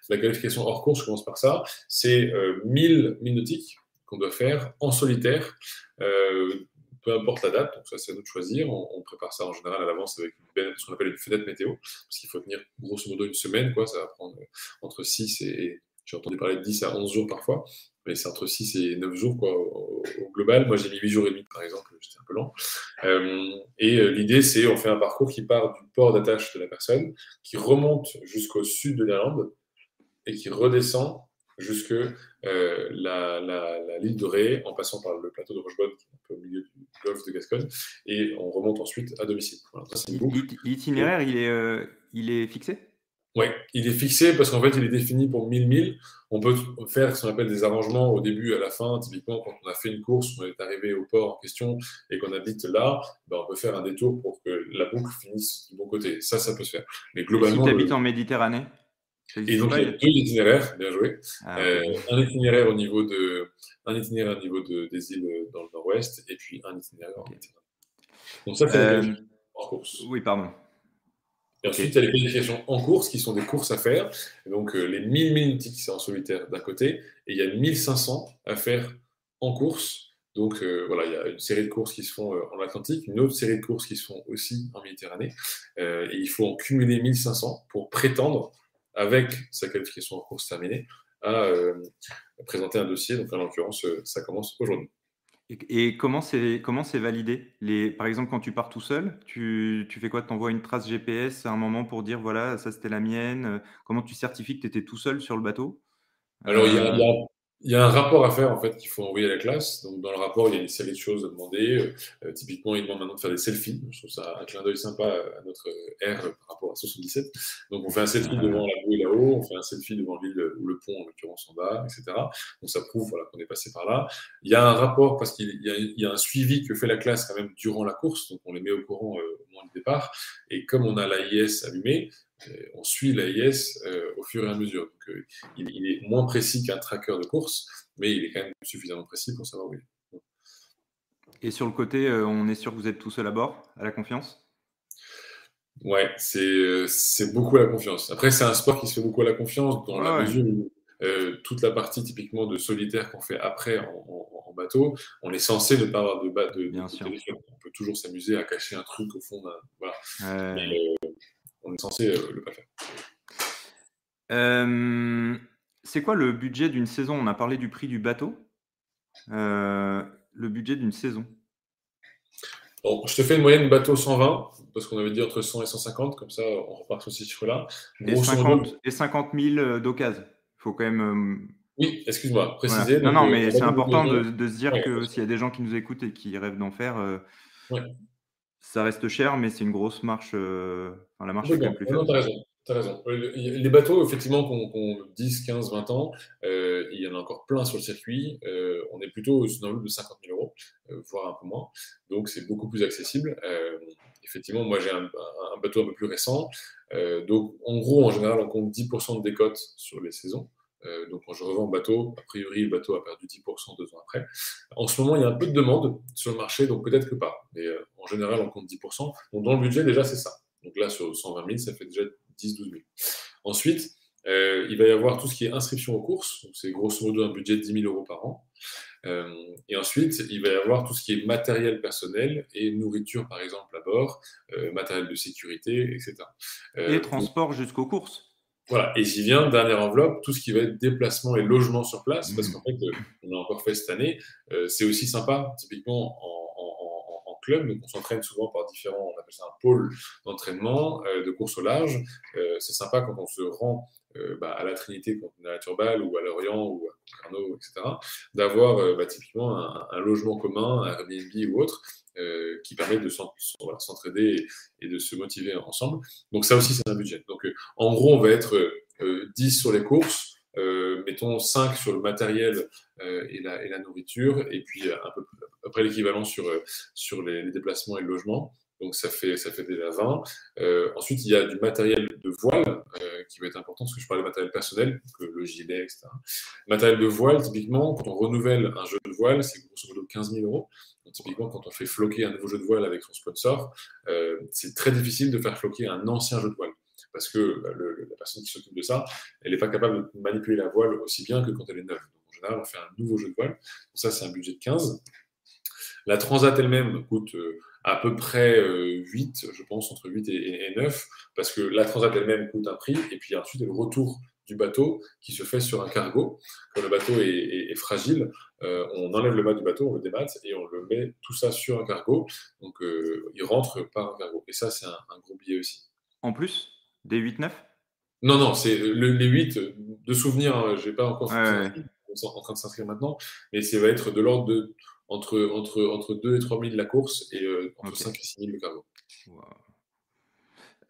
la qualification hors course, je commence par ça, c'est 1000 milles nautiques qu'on doit faire en solitaire, peu importe la date, donc ça c'est à nous de choisir. On, prépare ça en général à l'avance avec ce qu'on appelle une fenêtre météo, parce qu'il faut tenir grosso modo une semaine, quoi, ça va prendre entre 6 et j'ai entendu parler de 10 à 11 jours parfois, mais c'est entre 6 et 9 jours quoi, au, global. Moi, j'ai mis 8 jours et demi, par exemple, j'étais un peu lent. Euh, et euh, l'idée, c'est on fait un parcours qui part du port d'attache de la personne, qui remonte jusqu'au sud de l'Irlande et qui redescend jusque euh, la, l'île de Ré, en passant par le plateau de Rochebonne, qui est un peu au milieu du golfe de Gascogne, et on remonte ensuite à domicile. L'itinéraire, il il est fixé? Oui, il est fixé parce qu'en fait, il est défini pour 1000 milles. On peut faire ce qu'on appelle des arrangements au début et à la fin. Typiquement, quand on a fait une course, on est arrivé au port en question et qu'on habite là, ben, on peut faire un détour pour que la boucle finisse du bon côté. Ça, ça peut se faire. Mais globalement. si tu habites en Méditerranée Et donc, il y a deux itinéraires, bien joué. Ah, euh, un itinéraire au niveau, de, un itinéraire au niveau de, des îles dans le nord-ouest et puis un itinéraire en Méditerranée. Donc, ça, c'est euh, en course. Oui, pardon. Et ensuite, il y a les qualifications en course qui sont des courses à faire. donc, euh, les 1000 minutes, c'est en solitaire d'un côté, et il y a 1500 à faire en course. Donc, euh, voilà, il y a une série de courses qui se font euh, en Atlantique, une autre série de courses qui se font aussi en Méditerranée. et il faut en cumuler 1500 pour prétendre, avec sa qualification en course terminée, à présenter un dossier. Donc, en l'occurrence, ça commence aujourd'hui. Et, comment c'est comment c'est validé? Les, Par exemple, quand tu pars tout seul, tu, tu fais quoi? Tu envoies une trace GPS à un moment pour dire voilà, ça c'était la mienne. Comment tu certifies que tu étais tout seul sur le bateau? Alors, il y, a, euh, il y a un rapport à faire en fait qu'il faut envoyer à la classe. Donc dans le rapport, il y a une série de choses à demander. Euh, euh, typiquement, il demande maintenant de faire des selfies. Je trouve ça un clin d'œil sympa à notre R par rapport à 77. Donc on fait un selfie ah. devant la bouée là-haut, on fait un selfie devant l'île ou le pont en l'occurrence en bas, etc. Donc ça prouve voilà, qu'on est passé par là. Il y a un rapport parce qu'il y, y, a un suivi que fait la classe quand même durant la course. Donc on les met au courant euh, au moment du départ. Et comme on a l'AIS allumé, on suit l'AIS euh, au fur et à mesure. Donc, euh, il, est moins précis qu'un tracker de course, mais il est quand même suffisamment précis pour savoir où il est. Et sur le côté, euh, on est sûr que vous êtes tout seul à bord, à la confiance? Ouais, c'est beaucoup à la confiance. Après, c'est un sport qui se fait beaucoup à la confiance dans la mesure où toute la partie typiquement de solitaire qu'on fait après en, bateau, on est censé ne pas avoir de, de, Bien sûr. On peut toujours s'amuser à cacher un truc au fond d'un voilà. Mais, on est censé le pas faire. C'est quoi le budget d'une saison? On a parlé du prix du bateau. le budget d'une saison Bon, je te fais une moyenne bateau 120, parce qu'on avait dit entre 100 et 150, comme ça on repart sur ces chiffres-là. Et 50, et 50 000 d'occasion. Il faut quand même. Oui, excuse-moi, préciser. Non, non, mais c'est important de, se dire que s'il y a des gens qui nous écoutent et qui rêvent d'en faire, ça reste cher, mais c'est une grosse marche. Enfin, la marche est quand même plus faible. Tu as raison. Raison. Les bateaux, effectivement, qui ont, 10, 15, 20 ans, euh, il y en a encore plein sur le circuit. Euh, on est plutôt dans le de 50 000 euros, euh, voire un peu moins. Donc, c'est beaucoup plus accessible. effectivement, moi, j'ai un, bateau un peu plus récent. donc, en gros, en général, on compte 10% de décote sur les saisons. donc, quand je revends le bateau, a priori, le bateau a perdu 10% deux ans après. En ce moment, il y a un peu de demande sur le marché, donc peut-être que pas. Mais en général, on compte 10%. Donc, dans le budget, déjà, c'est ça. Donc là, sur 120 000, ça fait déjà 10-12 000. Ensuite, euh, il va y avoir tout ce qui est inscription aux courses. C'est grosso modo un budget de 10 000 euros par an. Euh, et ensuite, il va y avoir tout ce qui est matériel personnel et nourriture, par exemple, à bord, euh, matériel de sécurité, etc. et transport jusqu'aux courses. Voilà, et j'y viens, dernière enveloppe, tout ce qui va être déplacement et logement sur place, parce mmh. qu'en fait, on a encore fait cette année, c'est aussi sympa, typiquement en, club. Donc, on s'entraîne souvent par différents, on appelle ça un pôle d'entraînement, euh, de course au large. Euh, c'est sympa quand on se rend euh, bah, à la Trinité, quand à la Turbale ou à Lorient ou à Carnot, etc., d'avoir bah, typiquement un, logement commun, un Airbnb ou autre, qui permet de s'entraider et, de se motiver ensemble. Donc ça aussi, c'est un budget. Donc en gros, on va être 10 sur les courses, mettons 5 sur le matériel euh, et, la, nourriture, et puis euh, peu après l'équivalent sur, sur les, déplacements et le logement. Donc ça fait, ça fait déjà 20. ensuite, il y a du matériel de voile qui va être important, parce que je parlais de matériel personnel, le gilet, etc. Matériel de voile, typiquement, quand on renouvelle un jeu de voile, c'est grosso modo 15 000 euros. Donc, typiquement, quand on fait floquer un nouveau jeu de voile avec son sponsor, c'est très difficile de faire floquer un ancien jeu de voile parce que bah, la personne qui s'occupe de ça, elle n'est pas capable de manipuler la voile aussi bien que quand elle est neuve. Donc, en général, on fait un nouveau jeu de voile. ça, c'est un budget de 15. La Transat elle-même coûte euh, à peu près 8, euh, je pense, entre 8 et, 9, parce que la Transat elle-même coûte un prix, et puis ensuite, le retour du bateau qui se fait sur un cargo. Quand le bateau est, fragile, euh, on enlève le bas du bateau, on le démate et on le met tout ça sur un cargo. Donc, il rentre par un cargo. Et ça, c'est un, un gros billet aussi. En plus des 8-9 Non, non, c'est les 8 de souvenirs, hein, je n'ai pas encore ouais, en train de s'inscrire maintenant, mais ça va être de l'ordre de entre, entre, entre 2 et 3 000 la course et euh, entre 5 et 6 000 le cargo.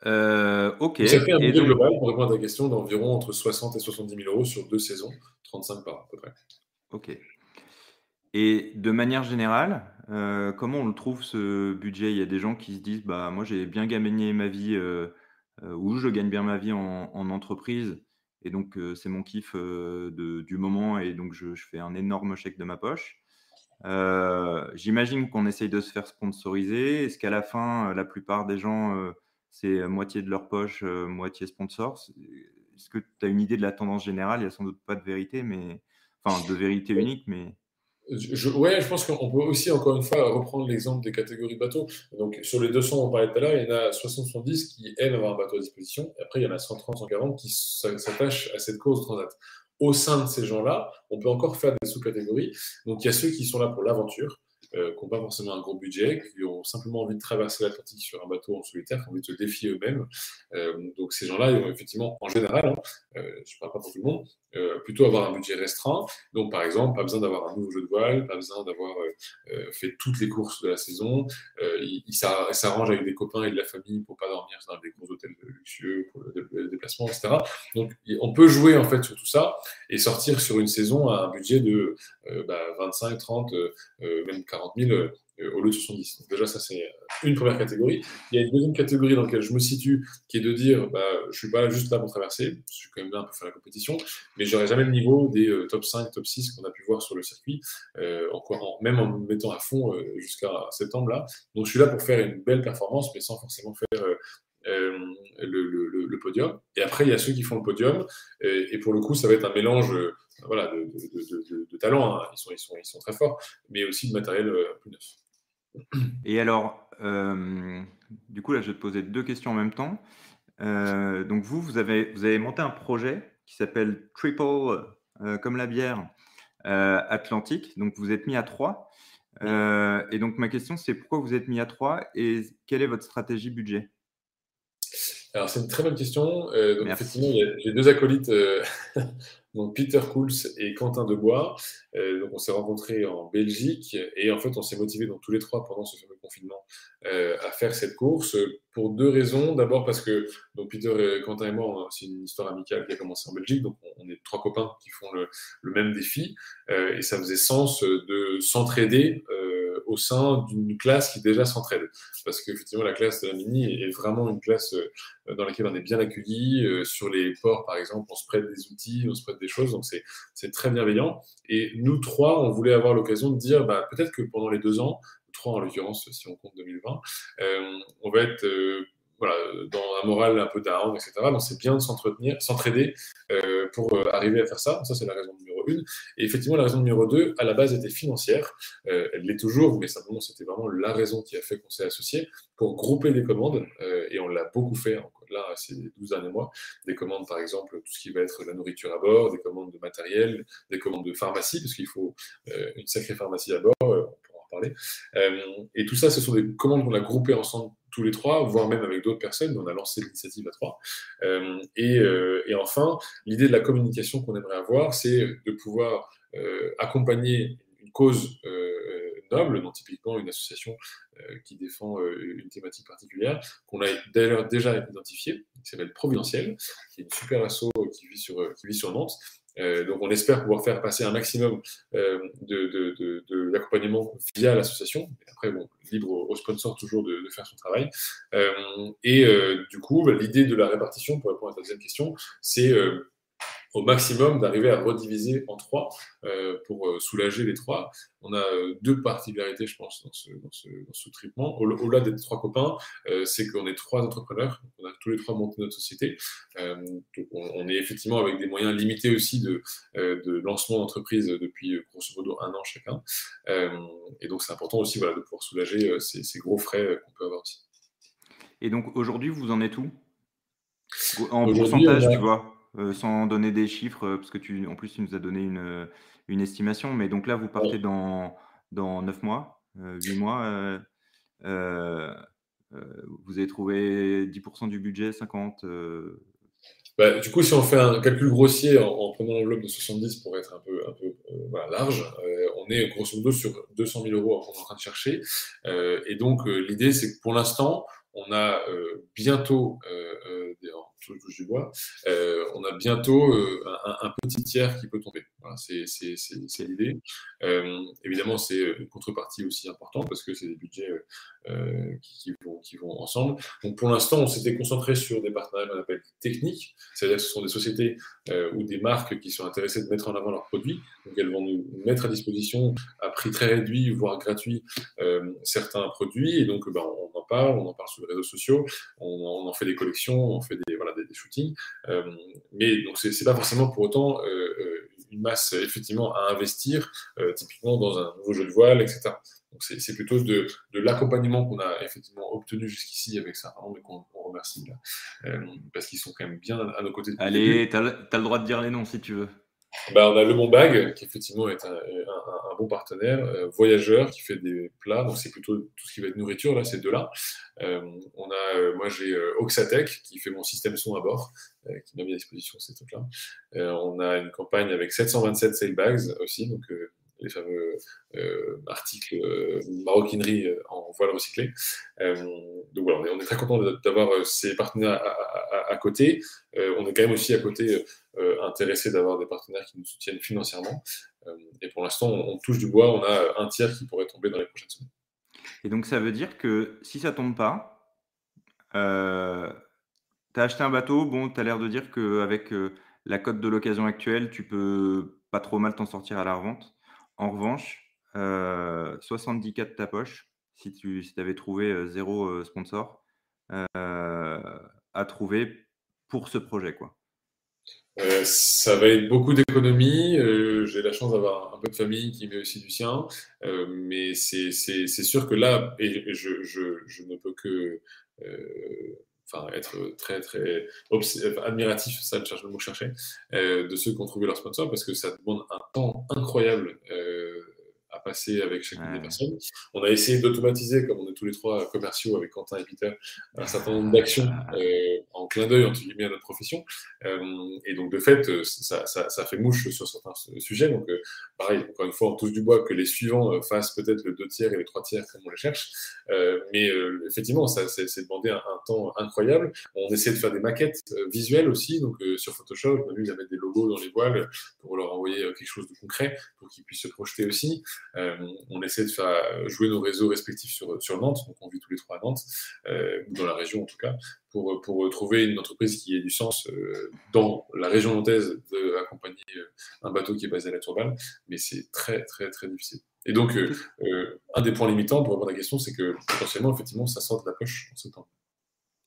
Euh, ok. Ça fait un budget global, pour répondre à ta question, d'environ entre 60 et 70 000 euros sur deux saisons, 35 par à peu près. Ok. Et de manière générale, euh, comment on le trouve ce budget? Il y a des gens qui se disent bah moi j'ai bien gagné ma vie euh, où je gagne bien ma vie en, entreprise. Et donc, euh, c'est mon kiff euh, du moment. Et donc, je, fais un énorme chèque de ma poche. J'imagine qu'on essaye de se faire sponsoriser. Est-ce qu'à la fin, la plupart des gens, c'est moitié de leur poche, moitié sponsor? Est-ce que tu as une idée de la tendance générale? Il n'y a sans doute pas de vérité, mais enfin de vérité unique, mais je, ouais, je pense qu'on peut aussi, encore une fois, reprendre l'exemple des catégories bateaux. Donc, sur les 200 on parlait tout à l'heure, il y en a 70 qui aiment avoir un bateau à disposition. Et après, il y en a 130, 140 qui s'attachent à cette cause transat. Au sein de ces gens-là, on peut encore faire des sous-catégories. Donc, il y a ceux qui sont là pour l'aventure, euh, qui n'ont pas forcément un gros budget, qui ont simplement envie de traverser l'Atlantique sur un bateau en solitaire, qui ont envie de se défier eux-mêmes. Euh, donc ces gens-là, ils vont effectivement, en général, hein, euh, je ne parle pas pour tout le monde, plutôt avoir un budget restreint. Donc par exemple, pas besoin d'avoir un nouveau jeu de voile, pas besoin d'avoir fait toutes les courses de la saison. il, s'arrange avec des copains et de la famille pour pas dormir dans des gros hôtels luxueux pour le, déplacement, etc. Donc on peut jouer en fait sur tout ça et sortir sur une saison à un budget de 25, 30, même 40 40 000 euh, au lieu de 70. Donc déjà, ça, c'est une première catégorie. Il y a une deuxième catégorie dans laquelle je me situe, qui est de dire, bah, je suis pas juste là pour traverser, je suis quand même là pour faire la compétition, mais j'aurai jamais le niveau des euh, top 5, top 6 qu'on a pu voir sur le circuit, euh, en, même en me mettant à fond jusqu'à septembre là. Donc je suis là pour faire une belle performance, mais sans forcément faire le, podium. Et après, il y a ceux qui font le podium. Et, pour le coup, ça va être un mélange voilà, de, de, de, talents. Hein. Ils, sont, ils, sont, ils sont très forts, mais aussi de matériel plus neuf. Et alors, du coup, là, je vais te poser deux questions en même temps. donc, vous, vous avez, vous avez monté un projet qui s'appelle Triple, comme la bière, Atlantique. Donc, vous êtes mis à trois. et donc, ma question, c'est pourquoi vous êtes mis à trois et quelle est votre stratégie budget? Alors, c'est une très bonne question. Euh, donc, effectivement, j'ai deux acolytes, euh, donc Peter Kools et Quentin Debois. Euh, donc, on s'est rencontrés en Belgique et en fait, on s'est motivés donc, tous les trois pendant ce fameux confinement à faire cette course pour deux raisons. D'abord, parce que donc, Peter, et Quentin et moi, c'est une histoire amicale qui a commencé en Belgique. Donc, on, est trois copains qui font le, le même défi et ça faisait sens de s'entraider au sein d'une classe qui déjà s'entraide. Parce qu'effectivement, la classe de la Mini est vraiment une classe euh, dans laquelle on est bien accueilli. Euh, sur les ports, par exemple, on se prête des outils, on se prête des choses. Donc, c'est très bienveillant. Et nous trois, on voulait avoir l'occasion de dire, bah, peut-être que pendant les deux ans, trois en l'occurrence, si on compte 2020, euh, on va être voilà, dans un moral un peu down, etc. Donc c'est bien de s'entretenir, s'entraider euh, pour euh, arriver à faire ça. Ça, c'est la raison numéro une. Et effectivement, la raison numéro deux, à la base, était financière. Euh, elle l'est toujours, mais simplement, c'était vraiment la raison qui a fait qu'on s'est associé pour grouper des commandes. Euh, et on l'a beaucoup fait là, ces 12 derniers mois. Des commandes, par exemple, tout ce qui va être la nourriture à bord, des commandes de matériel, des commandes de pharmacie, parce qu'il faut euh, une sacrée pharmacie à bord. on pourra en parler. et tout ça, ce sont des commandes qu'on a groupées ensemble tous les trois, voire même avec d'autres personnes. On a lancé l'initiative à trois. Euh, et, euh, et, enfin, l'idée de la communication qu'on aimerait avoir, c'est de pouvoir euh, accompagner une cause noble, donc typiquement une association qui défend une thématique particulière, qu'on a d'ailleurs déjà identifiée, qui s'appelle Providentiel, qui est une super asso qui vit sur, qui vit sur Nantes euh, donc, on espère pouvoir faire passer un maximum euh, de, l'accompagnement via l'association. Après, bon, libre au, sponsor toujours de, faire son travail. Euh, et du coup, bah, l'idée de la répartition, pour répondre à ta deuxième question, c'est au maximum d'arriver à rediviser en trois euh, pour euh, soulager les trois. On a euh, deux particularités, je pense, dans ce, dans ce, dans ce traitement. Au-delà des trois copains, c'est qu'on est trois entrepreneurs. On a tous les trois monté notre société. donc on, est effectivement avec des moyens limités aussi de, de lancement d'entreprise depuis grosso modo un an chacun. et donc c'est important aussi voilà, de pouvoir soulager ces, ces gros frais qu'on peut avoir aussi. Et donc aujourd'hui, vous en êtes où? En pourcentage, tu vois? Euh, sans donner des chiffres, euh, parce que tu, en plus, tu nous as donné une, euh, une estimation. Mais donc là, vous partez dans, dans 9 mois, 8 mois. vous avez trouvé 10% du budget, 50 bah, du coup, si on fait un calcul grossier en, prenant l'enveloppe de 70 pour être un peu, un peu large, on est grosso modo sur 200 000 euros qu'on est en train de chercher. et donc, l'idée, c'est que pour l'instant, on a bientôt, touche du bois, euh, on a bientôt euh, un, petit tiers qui peut tomber. Voilà, c'est l'idée. Euh, évidemment, c'est une contrepartie aussi importante parce que c'est des budgets qui, vont, ensemble. Donc pour l'instant, on s'était concentré sur des partenariats qu'on appelle techniques, c'est-à-dire que ce sont des sociétés ou des marques qui sont intéressées de mettre en avant leurs produits. Donc elles vont nous mettre à disposition à prix très réduit, voire gratuit, certains produits. Et donc ben, on en parle, on en parle sur les réseaux sociaux, on, en fait des collections, on fait des, voilà, des, shootings. Euh, mais donc, c'est pas forcément pour autant euh, euh, une masse effectivement à investir, typiquement dans un nouveau jeu de voile, etc. Donc c'est plutôt de, l'accompagnement qu'on a effectivement obtenu jusqu'ici avec ça, mais qu'on remercie parce qu'ils sont quand même bien à nos côtés. Allez, tu as, le droit de dire les noms si tu veux. Bah, on a Le Bon Bag, qui effectivement est un, bon partenaire. Euh, Voyageur, qui fait des plats, donc c'est plutôt tout ce qui va être nourriture, là, c'est de là. Euh, on a, euh, moi, j'ai Oxatec, qui fait mon système son à bord, qui m'a mis à disposition ces trucs-là. on a une campagne avec 727 sailbags aussi, donc les fameux euh, articles euh, maroquinerie euh, en voile recyclé. donc voilà, on est, très content d'avoir ces partenaires à, côté. on est quand même aussi à côté intéressé d'avoir des partenaires qui nous soutiennent financièrement. et pour l'instant, on, touche du bois, on a un tiers qui pourrait tomber dans les prochaines semaines. Et donc ça veut dire que si ça tombe pas, euh, tu as acheté un bateau, bon, tu as l'air de dire qu'avec la cote de l'occasion actuelle, tu peux pas trop mal t'en sortir à la revente. En revanche, 74 de ta poche, si tu avais trouvé zéro sponsor à trouver pour ce projet. quoi. ça va être beaucoup d'économies. J'ai la chance d'avoir un peu de famille qui met aussi du sien. mais c'est sûr que là, je ne peux que enfin, être très, très admiratif, ça, je cherche le mot chercher, de ceux qui ont trouvé leur sponsor parce que ça demande un temps incroyable à passer avec chacune des personnes. On a essayé d'automatiser, comme on est tous les trois commerciaux avec Quentin et Peter, un certain nombre d'actions euh, en clin d'œil, entre guillemets, à notre profession. Euh, et donc, de fait, euh, ça, ça, ça, fait mouche sur certains sujets. Donc, pareil, encore une fois, on touche du bois que les suivants fassent peut-être le deux tiers et les trois tiers comme on les cherche. mais effectivement, ça c'est demandé un, un, temps incroyable. On essaie de faire des maquettes visuelles aussi. Donc, sur Photoshop, on a vu, ils avaient des logos dans les voiles pour leur envoyer quelque chose de concret pour qu'ils puissent se projeter aussi. Euh, on essaie de faire jouer nos réseaux respectifs sur, Nantes, donc on vit tous les trois à Nantes, euh, ou dans la région en tout cas, pour, trouver une entreprise qui ait du sens euh, dans la région nantaise d'accompagner un bateau qui est basé à la Tourballe, mais c'est très très très difficile. Et donc, un des points limitants pour répondre à la question, c'est que potentiellement, effectivement, ça sort de la poche en ce temps.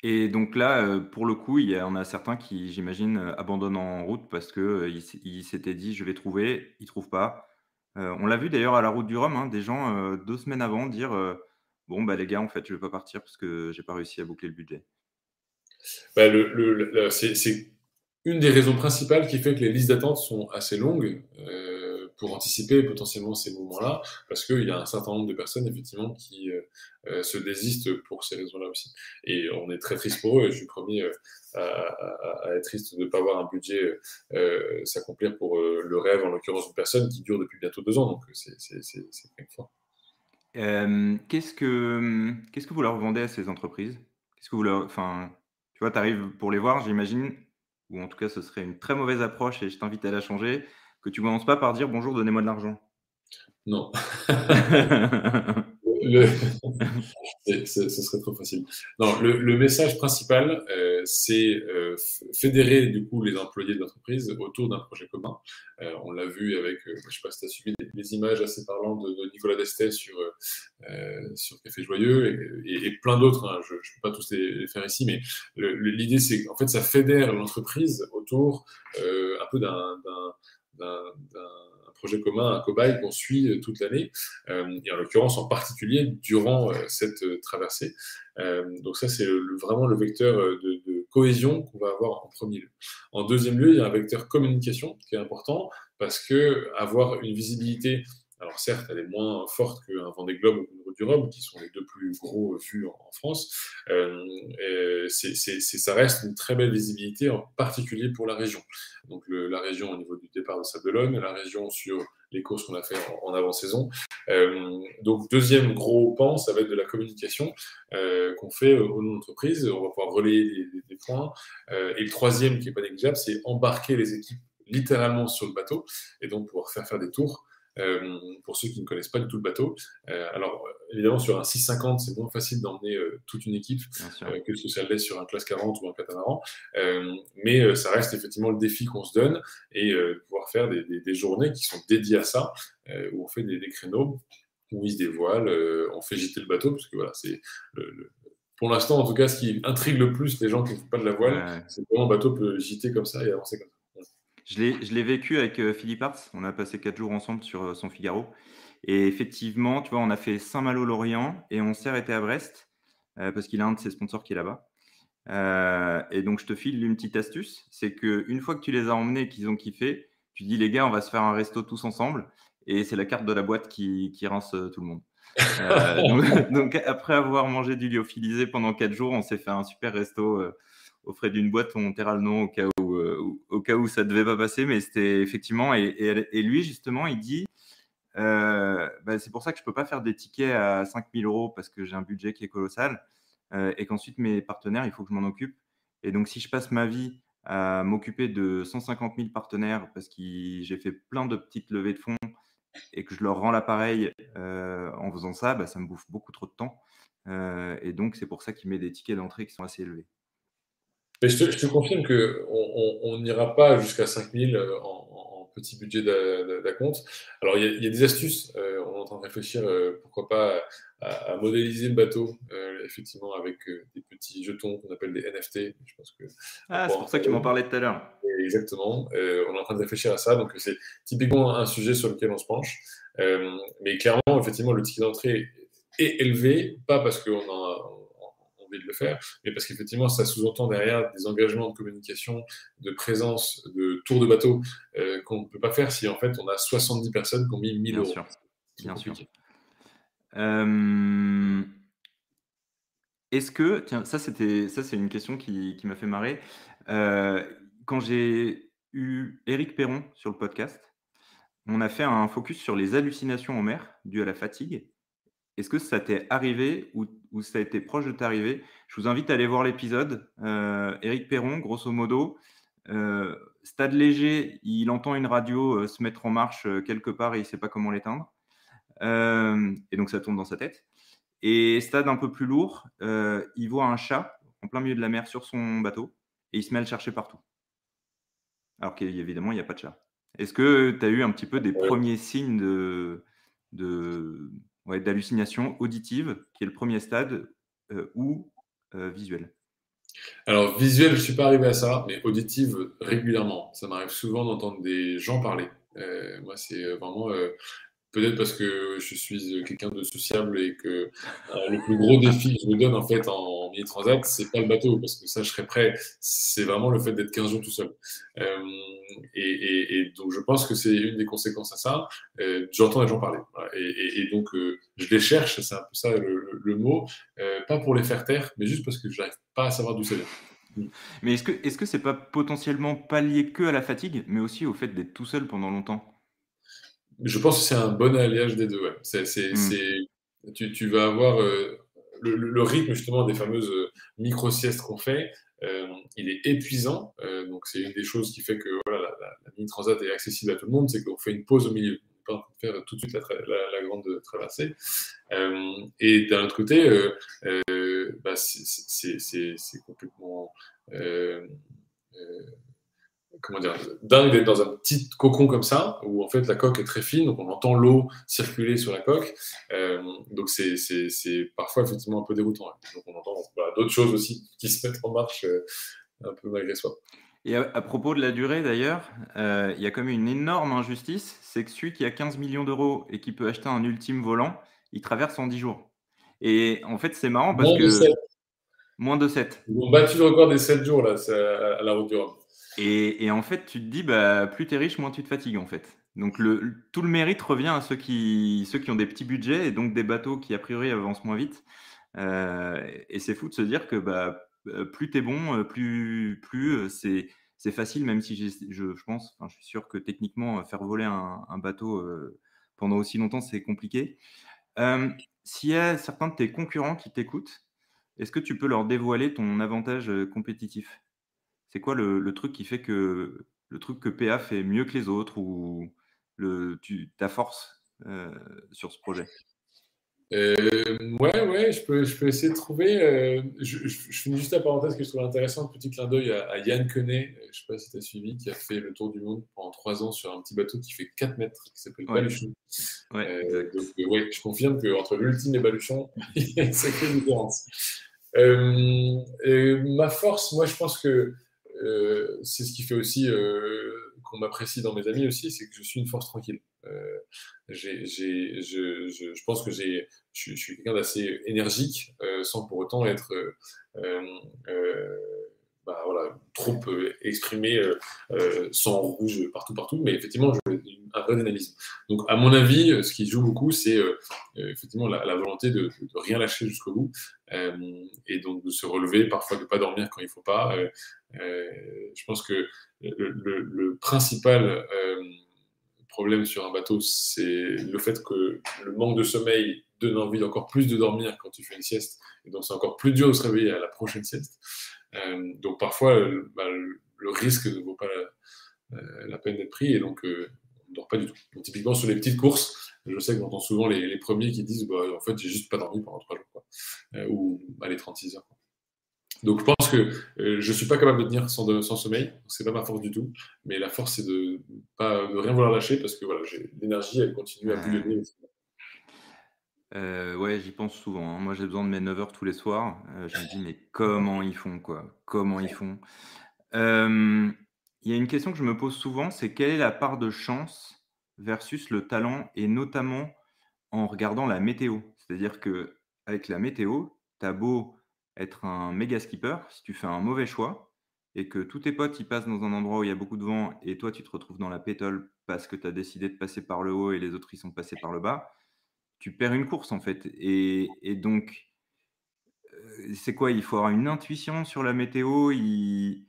Et donc là, pour le coup, il y en a certains qui, j'imagine, abandonnent en route parce qu'ils il s'étaient dit je vais trouver, ils ne trouvent pas. Euh, on l'a vu d'ailleurs à la route du Rhum, hein, des gens euh, deux semaines avant dire euh, bon bah les gars en fait je vais pas partir parce que j'ai pas réussi à boucler le budget. Bah, c'est une des raisons principales qui fait que les listes d'attente sont assez longues pour anticiper potentiellement ces moments-là, parce qu'il y a un certain nombre de personnes effectivement qui se désistent pour ces raisons-là aussi. Et on est très triste pour eux. Je suis premier à, être triste de ne pas avoir un budget euh, s'accomplir pour euh, le rêve, en l'occurrence d'une personne qui dure depuis bientôt deux ans. Donc c'est très fort. Euh, qu'est-ce que que vous leur vendez à ces entreprises? Qu'est-ce que vous leur, tu vois, tu arrives pour les voir, j'imagine, ou en tout cas, ce serait une très mauvaise approche et je t'invite à la changer, que tu commences pas par dire bonjour, donnez-moi de l'argent. Non. le... ce serait trop facile. Non, le, message principal, euh, c'est euh, fédérer du coup les employés de l'entreprise autour d'un projet commun. Euh, on l'a vu avec, je ne sais pas si tu as suivi des, images assez parlantes de, Nicolas Destet sur, sur Café Joyeux et, plein d'autres. Hein. je ne peux pas tous les, faire ici, mais l'idée c'est qu'en fait ça fédère l'entreprise autour un peu d'un projet commun, un cobaye qu'on suit euh, toute l'année, euh, et en l'occurrence en particulier durant euh, cette traversée. donc ça, c'est vraiment le vecteur de, de cohésion qu'on va avoir en premier lieu. En deuxième lieu, il y a un vecteur communication qui est important parce que avoir une visibilité alors certes, elle est moins forte qu'un Vendée Globe ou qui sont les deux plus gros vus en, France. Euh, ça reste une très belle visibilité, en particulier pour la région. Donc la région au niveau du départ de Sablonne, la région sur les courses qu'on a fait en, avant-saison. Euh, donc deuxième gros pan, ça va être de la communication euh, qu'on fait au nom de. On va pouvoir relayer des, points. et le troisième, qui n'est pas négligeable, c'est embarquer les équipes littéralement sur le bateau et donc pouvoir faire faire des tours euh, pour ceux qui ne connaissent pas du tout le bateau. Euh, alors, évidemment, sur un 650, c'est moins facile d'emmener euh, toute une équipe que ce ça l'est sur un classe 40 ou un catamaran. mais ça reste effectivement le défi qu'on se donne et pouvoir faire des, des, journées qui sont dédiées à ça, où on fait des, des créneaux, où ils se dévoilent, on fait jeter le bateau, parce que voilà, c'est le, pour l'instant, en tout cas, ce qui intrigue le plus les gens qui ne font pas de la voile, c'est comment un bateau peut gîter comme ça et avancer comme ça. Je l'ai vécu avec euh, Philippe Arts. On a passé quatre jours ensemble sur euh, son Figaro. Et effectivement, tu vois, on a fait Saint-Malo-Lorient et on s'est arrêté à Brest euh, parce qu'il a un de ses sponsors qui est là-bas. et donc, je te file une petite astuce c'est qu'une fois que tu les as emmenés et qu'ils ont kiffé, tu dis les gars, on va se faire un resto tous ensemble. Et c'est la carte de la boîte qui, qui rince tout le monde. donc, après avoir mangé du lyophilisé pendant quatre jours, on s'est fait un super resto au frais d'une boîte. On taira le nom au cas où, euh, au cas où ça ne devait pas passer, mais c'était effectivement. Et, lui, justement, il dit euh, bah, c'est pour ça que je ne peux pas faire des tickets à 5000 euros parce que j'ai un budget qui est colossal euh, et qu'ensuite mes partenaires, il faut que je m'en occupe. Et donc, si je passe ma vie à m'occuper de 150 000 partenaires parce que j'ai fait plein de petites levées de fonds et que je leur rends l'appareil en faisant ça, bah, ça me bouffe beaucoup trop de temps. et donc, c'est pour ça qu'il met des tickets d'entrée qui sont assez élevés. Mais je te, confirme qu'on n'ira pas jusqu'à 5000 euh, en, petit budget d'acompte. Alors, il y, a des astuces. Euh, on est en train de réfléchir, euh, pourquoi pas, à, modéliser le bateau, effectivement, avec des petits jetons qu'on appelle des NFT. Je pense que, ah, c'est pour ça que tu m'en parlais tout à l'heure. Exactement. on est en train de réfléchir à ça. Donc, c'est typiquement un sujet sur lequel on se penche. mais clairement, effectivement, le ticket d'entrée est élevé, pas parce qu'on a envie de le faire, mais parce qu'effectivement, ça sous-entend derrière des engagements de communication, de présence, de tour de bateau euh, qu'on ne peut pas faire si en fait on a 70 personnes qui ont mis 1000 Bien euros. sûr. Bien sûr. Euh, Est-ce que, tiens, ça c'était, ça c'est une question qui, qui m'a fait marrer. Euh, quand j'ai eu Éric Perron sur le podcast, on a fait un focus sur les hallucinations en mer dues à la fatigue. Est-ce que ça t'est arrivé ou, ou ça a été proche de t'arriver? Je vous invite à aller voir l'épisode. Euh, Éric Perron, grosso modo, euh, stade léger, il entend une radio euh, se mettre en marche euh, quelque part et il ne sait pas comment l'éteindre. Et donc ça tourne dans sa tête. Et stade un peu plus lourd, il voit un chat en plein milieu de la mer sur son bateau et il se met à le chercher partout. Alors qu'évidemment, il n'y a pas de chat. Est-ce que tu as eu un petit peu des Ouais. premiers signes de, de, ouais, d'hallucination auditive, qui est le premier stade, euh, ou euh, visuel Alors, visuel, je ne suis pas arrivé à ça, mais auditive, régulièrement. Ça m'arrive souvent d'entendre des gens parler. Euh, moi, c'est vraiment. Euh, Peut-être parce que je suis quelqu'un de sociable et que euh, le plus gros défi que je me donne en fait en mini transat, c'est pas le bateau, parce que ça, je serais prêt. C'est vraiment le fait d'être 15 jours tout seul. Euh, et, donc, je pense que c'est une des conséquences à ça. Euh, J'entends les gens parler. Et, donc, euh, je les cherche, c'est un peu ça le, mot, euh, pas pour les faire taire, mais juste parce que je n'arrive pas à savoir d'où ça vient. Mais est-ce que est-ce que c'est pas potentiellement pas lié que à la fatigue, mais aussi au fait d'être tout seul pendant longtemps? Je pense que c'est un bon alliage des deux. ouais. C'est, c'est- Mm. c'est- tu, tu vas avoir euh, le, rythme justement des fameuses euh, micro-siestes qu'on fait. euh, il est épuisant. euh, donc, c'est une des choses qui fait que voilà, la, la- la mini transat est accessible à tout le monde. C'est qu'on fait une pause au milieu. On n'est pas faire tout de suite la, grande traversée. Et d'un autre côté, bah, c'est complètement. Comment dire, dingue d'être dans un petit cocon comme ça, où en fait la coque est très fine, donc on entend l'eau circuler sur la coque. Euh, donc c'est, c'est, c'est parfois effectivement un peu déroutant. hein. Donc on entend voilà, d'autres choses aussi qui se mettent en marche euh, un peu malgré soi. Et à, à propos de la durée d'ailleurs, euh, il y a comme une énorme injustice, c'est que celui qui a 15 millions d'euros et qui peut acheter un ultime volant, il traverse en 10 jours. Et en fait, c'est marrant parce Moins de que moins de 7. Ils ont battu le record des 7 jours là, à la route du Rhum. Et, en fait, tu te dis, bah, plus tu es riche, moins tu te fatigues en fait. Donc le, tout le mérite revient à ceux qui, ont des petits budgets et donc des bateaux qui a priori avancent moins vite. Euh, et c'est fou de se dire que bah, euh, plus tu es bon, euh, plus, plus euh, c'est, facile, même si je, pense, je suis sûr que techniquement, faire voler un, bateau pendant aussi longtemps, c'est compliqué. S'il y a certains de tes concurrents qui t'écoutent, est-ce que tu peux leur dévoiler ton avantage compétitif? C'est quoi le, le truc qui fait que le truc que PA fait mieux que les autres ou le, tu, ta force euh, sur ce projet? Euh, ouais, ouais, je peux, je peux essayer de trouver. euh, je, je, je finis juste la parenthèse que je trouve intéressante, petit clin d'œil à, à Yann Quenet, euh, je sais pas si tu as suivi, qui a fait le tour du monde pendant trois ans sur un petit bateau qui fait 4 mètres, qui s'appelle Ouais. Baluchon. Ouais, Euh, exact. donc, ouais, je confirme qu'entre l'ultime et Baluchon, il y a une sacrée différence. Ma force, moi, je pense que euh, c'est ce qui fait aussi euh, qu'on m'apprécie dans mes amis aussi, c'est que je suis une force tranquille. Euh, je, je, je pense que je, suis- je quelqu'un d'assez énergique, sans pour autant être bah, trop exprimé, sans rouge partout, partout, mais effectivement, j'ai un vrai dynamisme. Donc, à mon avis, ce qui joue beaucoup, c'est effectivement la, volonté de, rien lâcher jusqu'au bout, et donc de se relever, parfois de ne pas dormir quand il ne faut pas. Euh, euh, je pense que le, principal euh, problème sur un bateau, c'est le fait que le manque de sommeil donne envie encore plus de dormir quand tu fais une sieste, et donc c'est encore plus dur de se réveiller à la prochaine sieste. Euh, donc parfois, euh, bah, le, risque ne vaut pas la, euh, peine d'être pris, et donc euh, on ne dort pas du tout. Donc, typiquement sur les petites courses, je sais que j'entends souvent les, les premiers qui disent bah, en fait, j'ai juste pas dormi pendant trois jours, quoi. Euh, ou bah, les 36 heures. quoi. Donc je pense que euh, je suis pas capable de tenir sans, de- sans sommeil, c'est pas ma force du tout, mais la force c'est de pas de rien vouloir lâcher parce que voilà, j'ai l'énergie, elle continue à bouillonner. Euh, ouais, j'y pense souvent. hein. Moi, j'ai besoin de mes 9 heures tous les soirs. Euh, je me dis, mais comment ils font, quoi? Comment ils font? Euh, Il y a une question que je me pose souvent, c'est quelle est la part de chance versus le talent, et notamment en regardant la météo? C'est-à-dire que avec la météo, tu as beau être un méga skipper, si tu fais un mauvais choix et que tous tes potes ils passent dans un endroit où il y a beaucoup de vent et toi tu te retrouves dans la pétole parce que tu as décidé de passer par le haut et les autres ils sont passés par le bas, tu perds une course en fait. Et, et donc, euh, c'est quoi? Il faut avoir une intuition sur la météo il...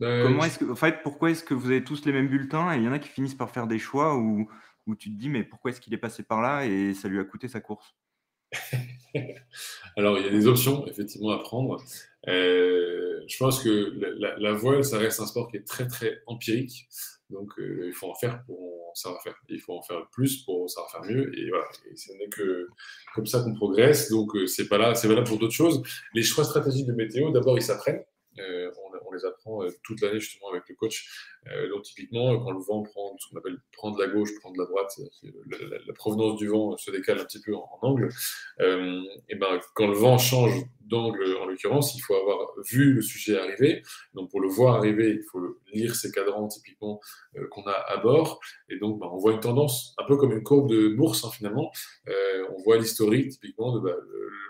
Ben, Comment est-ce que, en fait, pourquoi est-ce que vous avez tous les mêmes bulletins et il y en a qui finissent par faire des choix où, où tu te dis mais pourquoi est-ce qu'il est passé par là et ça lui a coûté sa course? Alors, il y a des options effectivement à prendre. Euh, je pense que la, la, voile, ça reste un sport qui est très très empirique. Donc, euh, il faut en faire pour en savoir faire. Il faut en faire plus pour savoir faire mieux. Et voilà. Et ce n'est que comme ça qu'on progresse. Donc, euh, c'est pas là, c'est valable pour d'autres choses. Les choix stratégiques de météo, d'abord, ils s'apprennent. Euh, les apprend euh, toute l'année justement avec le coach. Euh, donc typiquement, quand le vent prend ce qu'on appelle prendre la gauche, prendre la droite, la, provenance du vent se décale un petit peu en, angle. et ben quand le vent change d'angle en l'occurrence, il faut avoir vu le sujet arriver. Donc pour le voir arriver, il faut lire ses cadrans typiquement euh, qu'on a à bord. Et donc bah, on voit une tendance, un peu comme une courbe de bourse hein, finalement. Euh, on voit l'historique typiquement de bah,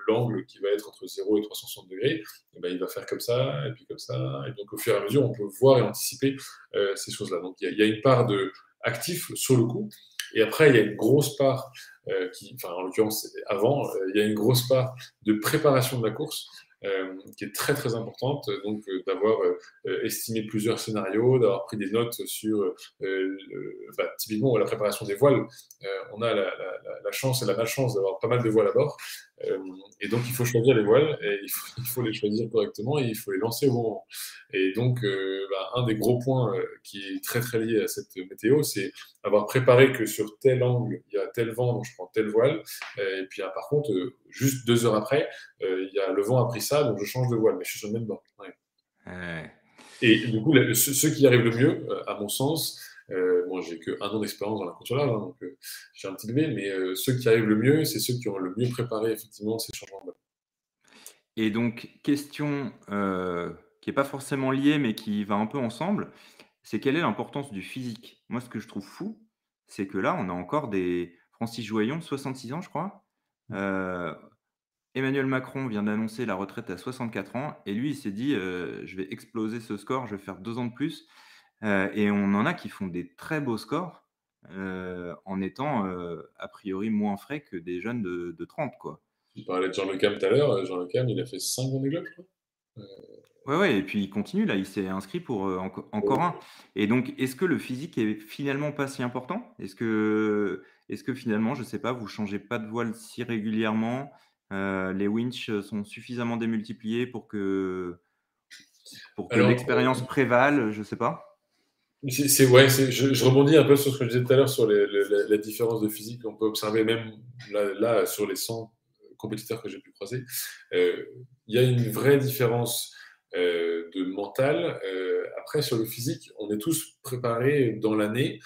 l'angle qui va être entre 0 et 360 degrés. Et bah, il va faire comme ça, et puis comme ça. Et donc au fur et à mesure, on peut voir et anticiper euh, ces choses-là. Donc il y, a une part de actif sur le coup. Et après, il y a une grosse part euh, qui, enfin, en l'occurrence, avant, euh, il y a une grosse part de préparation de la course qui est très très importante, donc d'avoir estimé plusieurs scénarios, d'avoir pris des notes sur bah, typiquement la préparation des voiles. on a la, chance et la malchance d'avoir pas mal de voiles à bord, et donc il faut choisir les voiles, et il faut, il faut, les choisir correctement et il faut les lancer au bon moment. Et donc bah, un des gros points qui est très très lié à cette météo, c'est avoir préparé que sur tel angle il y a tel vent, donc je prends telle voile, et puis ah, par contre juste deux heures après, il y a le vent a pris ça donc je change de voile, mais je suis sur le même bord. Ouais. Ouais. Et du coup, ceux qui arrivent le mieux, euh, à mon sens, euh, moi j'ai que un an d'expérience dans la course hein, donc euh, j'ai un petit bébé, mais euh, ceux qui arrivent le mieux, c'est ceux qui ont le mieux préparé effectivement ces changements. Et donc, question euh, qui n'est pas forcément liée, mais qui va un peu ensemble, c'est quelle est l'importance du physique? Moi, ce que je trouve fou, c'est que là, on a encore des Francis Joyon, 66 ans, je crois. Emmanuel Macron vient d'annoncer la retraite à 64 ans et lui, il s'est dit je vais exploser ce score, je vais faire deux ans de plus. Euh, et on en a qui font des très beaux scores euh, en étant a priori moins frais que des jeunes de, de 30. Quoi. Tu parlais de Jean Le Cam tout à l'heure. Jean Le Cam, il a fait 5 ans globes, je crois. Ouais, ouais, et puis il continue là, il s'est inscrit pour encore, un. Et donc, est-ce que le physique est finalement pas si important? Est-ce que, est que finalement, je sais pas, vous changez pas de voile si régulièrement euh, les winch sont suffisamment démultipliés pour que, pour que l'expérience euh, prévale, je ne sais pas? C'est ouais, je, rebondis un peu sur ce que je disais tout à l'heure sur la différence de physique qu'on peut observer même là, sur les 100 compétiteurs que j'ai pu croiser. Euh, il y a une vraie différence euh, de mental. Euh, après, sur le physique, on est tous préparés dans l'année.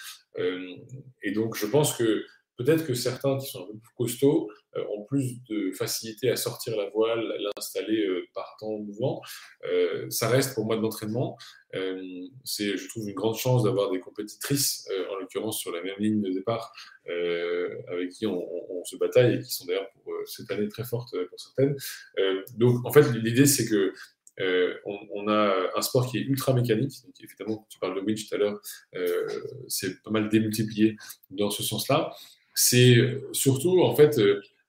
Et donc, je pense que peut-être que certains qui sont un peu plus costauds euh, ont plus de facilité à sortir la voile, l'installer euh, par temps en mouvement. Euh, ça reste pour moi de l'entraînement. c'est, je trouve, une grande chance d'avoir des compétitrices, en l'occurrence sur la même ligne de départ, avec qui on, se bataille et qui sont d'ailleurs pour cette année très fortes pour certaines. donc, en fait, l'idée, c'est que on, a un sport qui est ultra mécanique. Donc, évidemment, tu parles de winch tout à l'heure, c'est pas mal démultiplié dans ce sens-là. C'est surtout, en fait,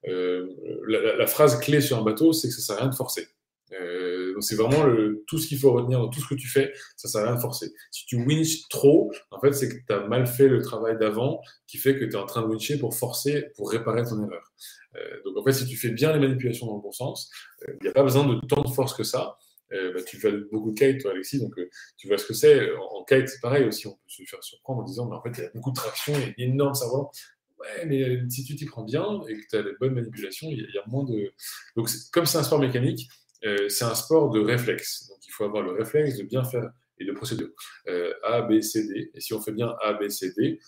la, la, phrase clé sur un bateau, c'est que ça sert à rien de forcer. Euh, donc c'est vraiment tout ce qu'il faut retenir dans tout ce que tu fais, ça sert à rien de forcer. Si tu winches trop, en fait, c'est que tu as mal fait le travail d'avant qui fait que tu es en train de wincher pour forcer, pour réparer ton erreur. Euh, donc en fait, si tu fais bien les manipulations dans le bon sens, il n'y a pas besoin de tant de force que ça. Euh, bah, tu fais beaucoup de kite, toi, Alexis, donc euh, tu vois ce que c'est. En, en kite, c'est pareil aussi, on peut se faire surprendre en disant, mais en fait, il y a beaucoup de traction, il y a une énorme savoir. Ouais, mais euh, si tu t'y prends bien et que tu as les bonnes manipulations, il y, a moins de. Donc, comme c'est un sport mécanique, euh, c'est un sport de réflexe. Donc, il faut avoir le réflexe de bien faire et de procéder. Euh, a, B, C, D. Et si on fait bien A, B, C, D,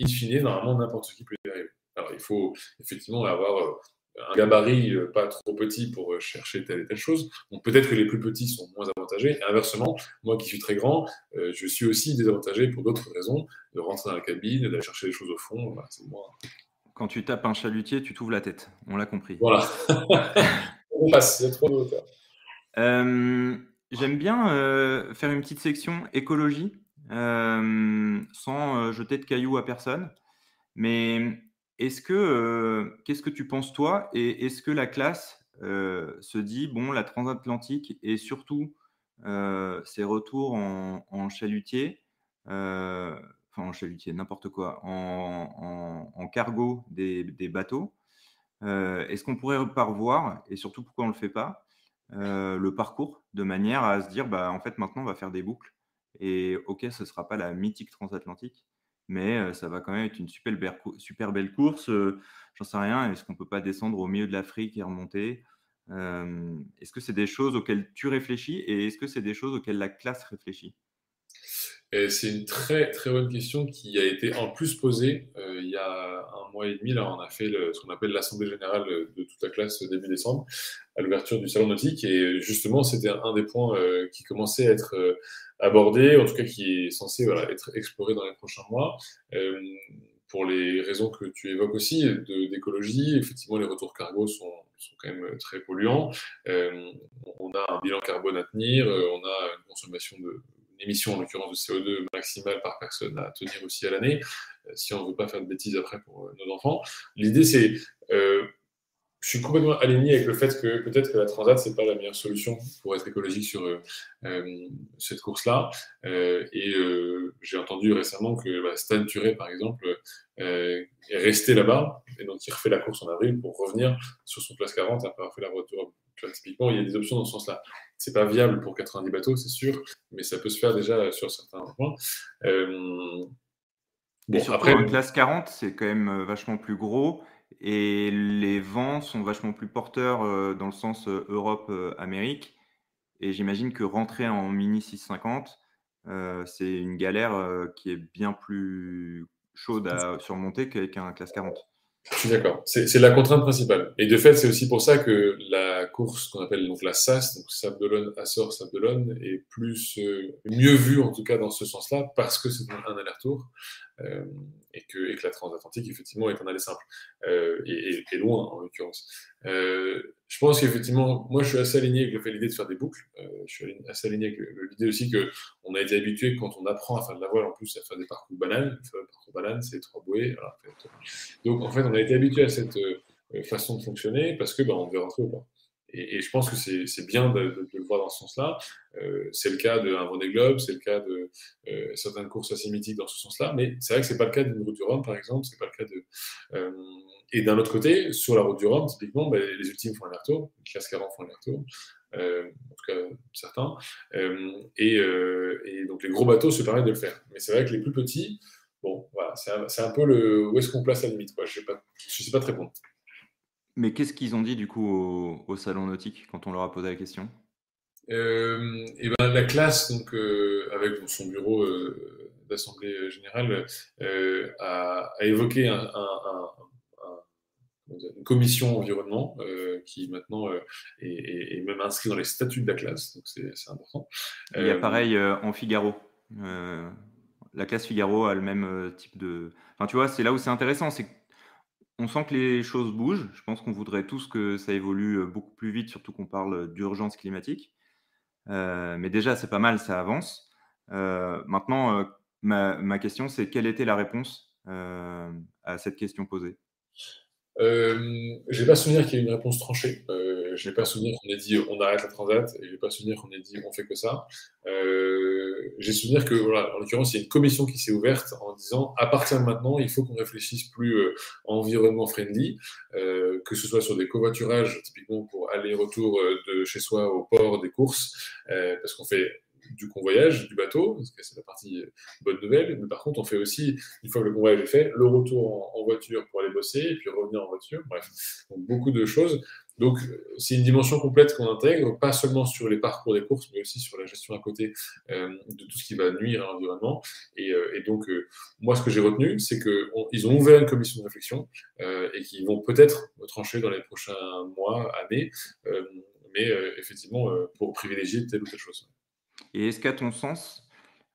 in fine, normalement, n'importe qui peut y arriver. Alors, il faut effectivement avoir un gabarit euh, pas trop petit pour euh, chercher telle et telle chose. Donc peut-être que les plus petits sont moins avantagés. Et inversement, moi qui suis très grand, euh, je suis aussi désavantagé pour d'autres raisons, de rentrer dans la cabine, d'aller chercher les choses au fond. Quand tu tapes un chalutier, tu t'ouvres la tête. On l'a compris. Voilà. On passe, il y a trop. J'aime bien faire une petite section écologie sans jeter de cailloux à personne. Mais est-ce que, euh, qu'est-ce que tu penses toi et est-ce que la classe euh, se dit, bon, la transatlantique et surtout euh, ses retours en, chalutier, enfin en chalutier, n'importe quoi, en, cargo des, bateaux, est-ce qu'on pourrait revoir, et surtout pourquoi on ne le fait pas, le parcours de manière à se dire, bah, en fait, maintenant, on va faire des boucles. Et ok, ce ne sera pas la mythique transatlantique, mais ça va quand même être une super belle, course. J'en sais rien. Est-ce qu'on ne peut pas descendre au milieu de l'Afrique et remonter? Est-ce que c'est des choses auxquelles tu réfléchis et est-ce que c'est des choses auxquelles la classe réfléchit? C'est une très très bonne question qui a été en plus posée il y a un mois et demi. Là, on a fait ce qu'on appelle l'assemblée générale de toute la classe début décembre à l'ouverture du salon nautique. Et justement, c'était un des points qui commençait à être abordé, en tout cas qui est censé voilà, être exploré dans les prochains mois. Euh, pour les raisons que tu évoques aussi d'écologie, effectivement, les retours cargo sont, sont quand même très polluants. Euh, on a un bilan carbone à tenir, euh, on a une consommation de émission, en l'occurrence de CO2 maximale par personne à tenir aussi à l'année, si on ne veut pas faire de bêtises après pour nos enfants. L'idée, c'est je suis complètement aligné avec le fait que peut-être que la Transat, c'est pas la meilleure solution pour être écologique sur euh, euh, cette course-là. Euh, et j'ai entendu récemment que bah, Stan Turé, par exemple, est resté là-bas et donc il refait la course en avril pour revenir sur son place 40 après avoir fait la retour. typiquement, il y a des options dans ce sens-là. C'est pas viable pour 90 bateaux, c'est sûr, mais ça peut se faire déjà sur certains points. Bon, après, une classe 40, c'est quand même vachement plus gros. Et les vents sont vachement plus porteurs euh, dans le sens euh, Europe-Amérique. et j'imagine que rentrer en Mini 650, euh, c'est une galère qui est bien plus chaude à surmonter qu'avec un classe 40. Je suis d'accord. C'est la contrainte principale. Et de fait, c'est aussi pour ça que la course qu'on appelle donc la SAS, donc Sable Assor, Sable est plus mieux vue en tout cas dans ce sens-là parce que c'est un aller-retour. Euh, et, que, que, la transatlantique, effectivement, est un aller simple, euh, et, et, loin, en l'occurrence. Euh, je pense qu'effectivement, moi, je suis assez aligné avec l'idée de faire des boucles. je suis assez aligné avec l'idée aussi qu'on a été habitué, quand on apprend à faire de la voile, en plus, à faire des parcours banals. Le parcours banal, c'est trois bouées. Donc, en fait, on a été habitué à cette façon de fonctionner parce que ben, on devait rentrer au port. Et, je pense que c'est bien de, le voir dans ce sens-là. Euh, c'est le cas d'un Vendée Globe, c'est le cas de euh, certaines courses assez mythiques dans ce sens-là, mais c'est vrai que c'est pas le cas d'une route du Rhum, par exemple. C'est pas le cas de. Euh, et d'un autre côté, sur la route du Rhum, typiquement, ben, les ultimes font un retour, les classes 40 font un retour. en tout cas certains, et, donc les gros bateaux se permettent de le faire. Mais c'est vrai que les plus petits, bon, voilà, c'est un, peu le où est-ce qu'on place la limite. Quoi? Je ne sais, sais, pas très bon. Mais qu'est-ce qu'ils ont dit du coup au, salon nautique quand on leur a posé la question? Euh, et ben, La classe, donc, euh, avec son bureau euh, d'Assemblée générale, a, évoqué une commission environnement qui maintenant est, même inscrite dans les statuts de la classe, donc c'est important. Il y a pareil en Figaro. la classe Figaro a le même type de. Enfin, tu vois, c'est là où c'est intéressant, c'est on sent que les choses bougent. Je pense qu'on voudrait tous que ça évolue euh, beaucoup plus vite, surtout qu'on parle euh, d'urgence climatique. Euh, mais déjà, c'est pas mal, ça avance. maintenant, ma, question, c'est quelle était la réponse à cette question posée? Je n'ai pas souvenir qu'il y ait une réponse tranchée. Euh, je n'ai pas souvenir qu'on ait dit on arrête la transat et je n'ai pas souvenir qu'on ait dit on fait que ça. Euh, j'ai souvenir que, voilà, en l'occurrence, il y a une commission qui s'est ouverte en disant à partir de maintenant, il faut qu'on réfléchisse plus euh, environnement friendly, euh, que ce soit sur des covoiturages, typiquement pour aller-retour de chez soi au port des courses, parce qu'on fait du convoyage du bateau, parce que c'est la partie euh, bonne nouvelle. Mais par contre, on fait aussi, une fois que le convoyage est fait, le retour en, voiture pour aller bosser et puis revenir en voiture. Bref, donc beaucoup de choses. Donc, c'est une dimension complète qu'on intègre, pas seulement sur les parcours des courses, mais aussi sur la gestion à côté de tout ce qui va nuire à l'environnement. Et, donc, moi, ce que j'ai retenu, c'est qu'ils ont ouvert une commission de réflexion et qu'ils vont peut-être trancher dans les prochains mois, années, mais effectivement, pour privilégier telle ou telle chose. Et est-ce qu'à ton sens,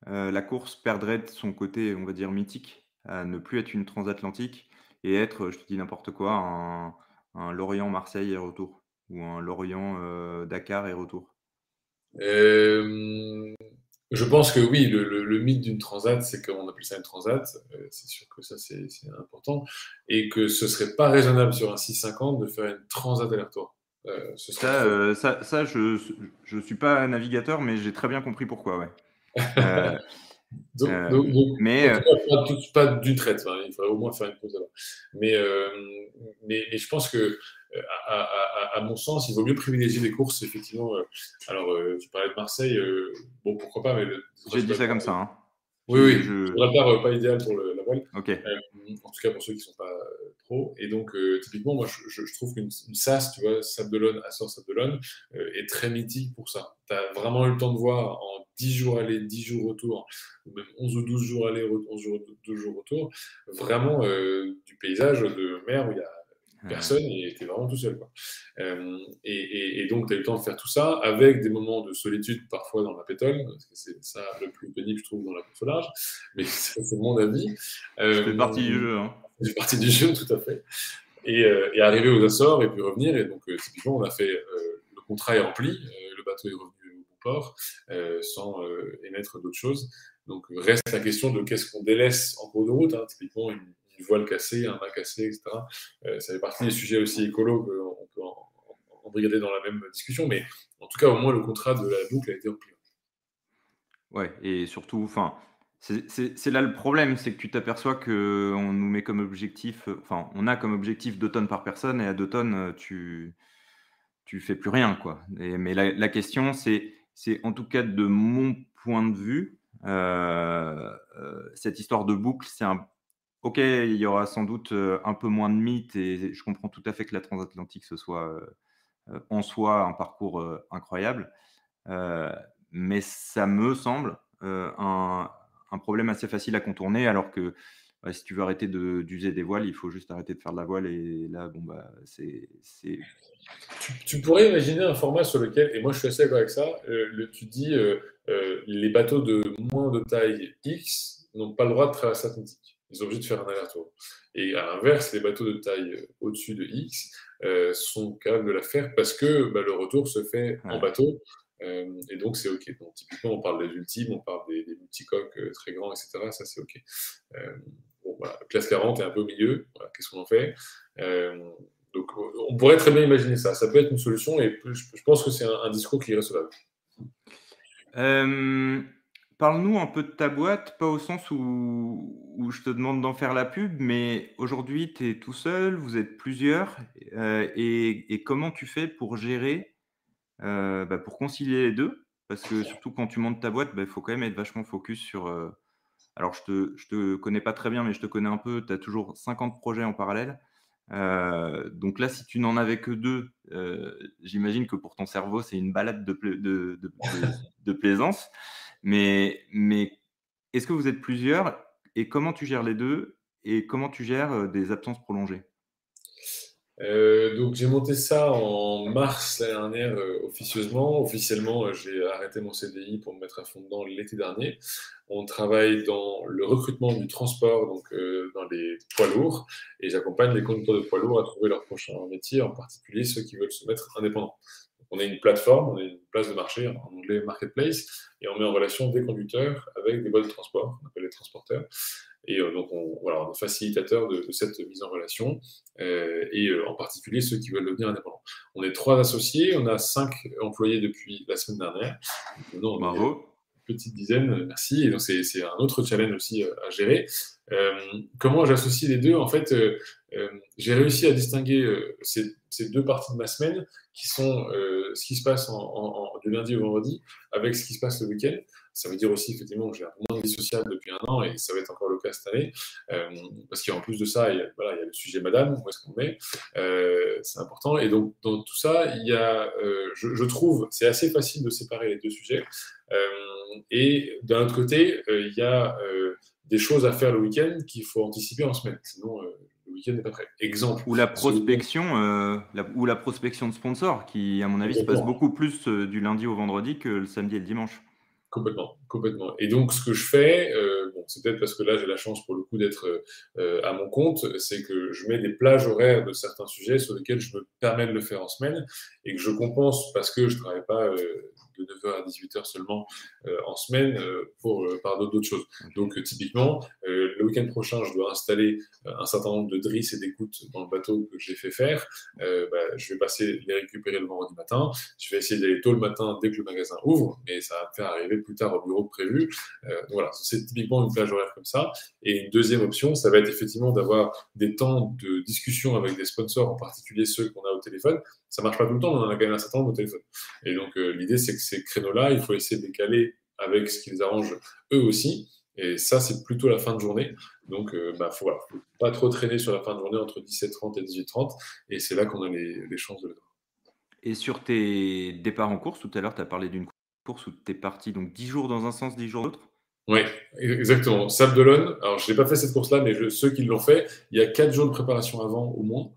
la course perdrait de son côté, on va dire, mythique, à ne plus être une transatlantique et être, je te dis n'importe quoi, un, un Lorient-Marseille et retour ou un Lorient-Dakar et retour? Je pense que oui, le, mythe d'une transat, c'est qu'on appelle ça une transat, c'est sûr que ça c'est important, et que ce serait pas raisonnable sur un 650 de faire une transat aller-retour. ça, ça, ça, je ne suis pas navigateur, mais j'ai très bien compris pourquoi. Ouais. Donc, euh, mais euh, pas, d'une traite, il faudrait au moins faire une pause Mais, euh, mais, mais, je pense que, à, mon sens, il vaut mieux privilégier des courses, effectivement. alors, tu parlais de Marseille, bon, pourquoi pas, mais j'ai dit ça comme ça. Hein. Oui, oui, je... la part, pas idéal pour le, la voile. En tout cas, pour ceux qui ne sont pas trop. Et donc, typiquement, moi, je, je trouve qu'une SAS, tu vois, Sable d'Olonne, Açor Sable d'Olonne, est très mythique pour ça. Tu as vraiment eu le temps de voir en 10 jours aller, 10 jours retour, ou même 11 ou 12 jours aller, 11 jours, 12 jours retour, vraiment euh, du paysage de mer où il y a personne et était vraiment tout seul. Quoi. Euh, et, donc, tu as eu le temps de faire tout ça avec des moments de solitude parfois dans la pétole, parce que c'est ça le plus pénible, je trouve, dans la course au large, mais c'est mon avis. Euh, c'est partie du jeu. Hein. C'est partie du jeu, tout à fait. Et, et, arriver aux Açores et puis revenir. Et donc, typiquement, on a fait le contrat est rempli, le bateau est revenu euh, sans euh, émettre d'autres choses. Donc reste la question de qu'est-ce qu'on délaisse en cours de route, hein. typiquement une, voile cassée, un mât cassé, etc. Euh, ça fait partie des sujets aussi écolos qu'on peut en, brigader dans la même discussion, mais en tout cas, au moins, le contrat de la boucle a été rempli. Ouais, et surtout, enfin, c'est là le problème, c'est que tu t'aperçois qu'on nous met comme objectif, enfin, on a comme objectif 2 tonnes par personne, et à 2 tonnes, tu tu fais plus rien, quoi. mais la question, c'est c'est en tout cas de mon point de vue, euh, euh, cette histoire de boucle, c'est un. Ok, il y aura sans doute euh, un peu moins de mythes et je comprends tout à fait que la transatlantique ce soit en soi un parcours incroyable, mais ça me semble un, un, problème assez facile à contourner alors que si tu veux arrêter d'user des voiles, il faut juste arrêter de faire de la voile. Et là, bon, bah, c'est. Tu, pourrais imaginer un format sur lequel, et moi je suis assez d'accord avec ça, euh, le, tu dis euh, euh, les bateaux de moins de taille X n'ont pas le droit de traverser l'Atlantique. Ils sont obligés de faire un aller-retour. Et à l'inverse, les bateaux de taille au-dessus de X sont capables de la faire parce que bah, le retour se fait en bateau. et donc, c'est OK. Donc, typiquement, on parle des ultimes, on parle des, des multicoques très grands, etc. Ça, c'est OK classe 40 est un peu au milieu. Qu'est-ce qu'on en fait euh, Donc, on pourrait très bien imaginer ça. Ça peut être une solution et je, pense que c'est un, discours qui est recevable. Euh, parle-nous un peu de ta boîte, pas au sens où, je te demande d'en faire la pub, mais aujourd'hui, tu es tout seul, vous êtes plusieurs, euh, et, comment tu fais pour gérer, bah, pour concilier les deux? Parce que surtout quand tu montes ta boîte, bah, il faut quand même être vachement focus sur, alors, je ne te, te connais pas très bien, mais je te connais un peu. Tu as toujours 50 projets en parallèle. Euh, donc là, si tu n'en avais que deux, euh, j'imagine que pour ton cerveau, c'est une balade de, de, de, plaisance. Mais, mais est-ce que vous êtes plusieurs? Et comment tu gères les deux? Et comment tu gères euh, des absences prolongées? Donc j'ai monté ça en mars l'année dernière officieusement. Officiellement, j'ai arrêté mon CDI pour me mettre à fond dedans l'été dernier. On travaille dans le recrutement du transport, donc euh, dans les poids lourds, et j'accompagne les conducteurs de poids lourds à trouver leur prochain métier, en particulier ceux qui veulent se mettre indépendants. on est une plateforme, on est une place de marché, en anglais marketplace, et on met en relation des conducteurs avec des boîtes de transport, on appelle les transporteurs. Et euh, donc, on, voilà, on est facilitateur de, cette mise en relation, euh, et en particulier ceux qui veulent devenir indépendants. On est trois associés, on a cinq employés depuis la semaine dernière. Bravo petite dizaine, merci. Et donc, c'est, un autre challenge aussi euh, à gérer. Euh, comment j'associe les deux? En fait, euh, j'ai réussi à distinguer ces, deux parties de ma semaine qui sont ce qui se passe en, du lundi au vendredi avec ce qui se passe le week-end. Ça veut dire aussi effectivement que j'ai moins de vie sociale depuis un an et ça va être encore le cas cette année. Euh, parce qu'en plus de ça, il y, a, voilà, il y a le sujet madame, où est-ce qu'on est, euh, c'est important. Et donc dans tout ça, y a, euh, je, je, trouve, c'est assez facile de séparer les deux sujets. et d'un autre côté, il y a des choses à faire le week-end qu'il faut anticiper en semaine. Sinon, le week-end n'est pas prêt. Exemple. Ou la prospection, euh, la, ou la prospection de sponsors, qui, à mon avis, se passe beaucoup plus euh, du lundi au vendredi que le samedi et le dimanche. Complètement, complètement. Et donc, ce que je fais, euh, bon, c'est peut-être parce que là, j'ai la chance pour le coup d'être euh, à mon compte, c'est que je mets des plages horaires de certains sujets sur lesquels je me permets de le faire en semaine et que je compense parce que je ne travaille pas euh, de 9h à 18h seulement euh, en semaine euh, pour, euh, par d'autres choses. Donc, typiquement, le week-end prochain, je dois installer un certain nombre de drisses et d'écoutes dans le bateau que j'ai fait faire. Bah, je vais passer les récupérer le vendredi matin. Je vais essayer d'aller tôt le matin dès que le magasin ouvre, mais ça va me faire arriver plus tard au bureau que prévu. voilà, c'est typiquement une plage horaire comme ça. Et une deuxième option, ça va être effectivement d'avoir des temps de discussion avec des sponsors, en particulier ceux qu'on a au téléphone. Ça marche pas tout le temps, mais on en a quand même un certain nombre au téléphone. Et donc, l'idée, c'est que ces créneaux-là, il faut essayer de les caler avec ce qui les arrange eux aussi. Et ça, c'est plutôt la fin de journée. Donc, il euh, bah, faut, faut pas trop traîner sur la fin de journée entre 17h30 et 18h30. Et c'est là qu'on a les, chances de le Et sur tes départs en course, tout à l'heure, tu as parlé d'une course où tu es parti donc 10 jours dans un sens, 10 jours dans l'autre? Oui, exactement. Sable d'Olonne. Alors, je n'ai pas fait cette course-là, mais je, ceux qui l'ont fait, il y a quatre jours de préparation avant au moins.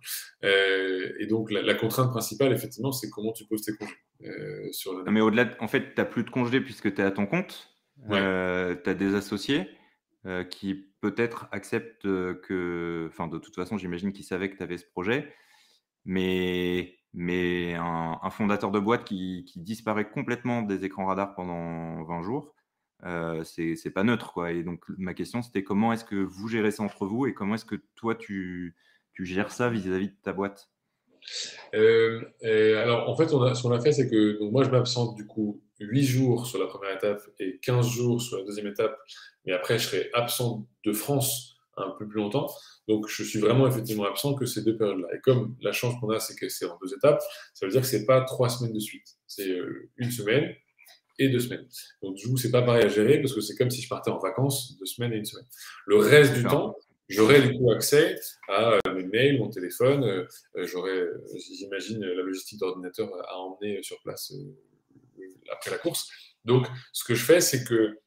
Euh, et donc, la, contrainte principale, effectivement, c'est comment tu poses tes congés. Euh, sur Mais au-delà, en fait, tu n'as plus de congés puisque tu es à ton compte. Euh, tu as des associés euh, qui peut-être acceptent que. Enfin, de toute façon, j'imagine qu'ils savaient que tu avais ce projet. Mais, mais un, un fondateur de boîte qui, qui disparaît complètement des écrans radars pendant 20 jours euh, c'est pas neutre. Quoi. Et donc, ma question, c'était comment est-ce que vous gérez ça entre vous et comment est-ce que toi, tu, tu gères ça vis-à-vis de ta boîte? Euh, Alors, en fait, on a, ce qu'on a fait, c'est que donc moi, je m'absente du coup 8 jours sur la première étape et 15 jours sur la deuxième étape. Mais après, je serai absent de France un peu plus longtemps. Donc, je suis vraiment effectivement absent que ces deux périodes-là. Et comme la chance qu'on a, c'est que c'est en deux étapes, ça veut dire que c'est pas trois semaines de suite. C'est euh, une semaine, et deux semaines. Donc, du coup, c'est pas pareil à gérer parce que c'est comme si je partais en vacances deux semaines et une semaine. Le reste du temps, j'aurai du coup accès à euh, mes mails, mon téléphone, euh, j'aurai, euh, j'imagine, la logistique d'ordinateur à emmener sur place après la course. Donc, ce que je fais, c'est que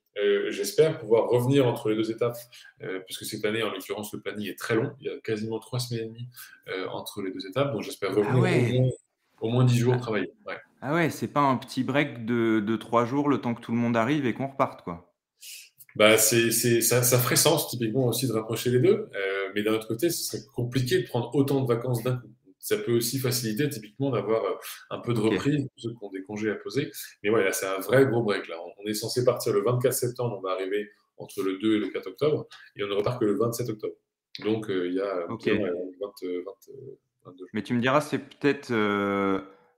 j'espère pouvoir revenir entre les deux étapes, puisque cette année, en l'occurrence, le planning est très long. Il y a quasiment trois semaines et demie entre les deux étapes. Donc, j'espère revenir ah au, moins, dix jours travailler. Ouais. Ah ouais, c'est pas un petit break de, de trois jours le temps que tout le monde arrive et qu'on reparte, quoi. Bah, c'est, c'est, ça, ça, ferait sens typiquement aussi de rapprocher les deux, euh, mais d'un autre côté, ce serait compliqué de prendre autant de vacances d'un coup. Ça peut aussi faciliter typiquement d'avoir euh, un peu de reprise pour ceux qui ont des congés à poser. Mais voilà, c'est un vrai gros break là. On est censé partir le 24 septembre, on va arriver entre le 2 et le 4 octobre, et on ne repart que le 27 octobre. Donc euh, il y a 20, 22 Mais tu me diras, c'est peut-être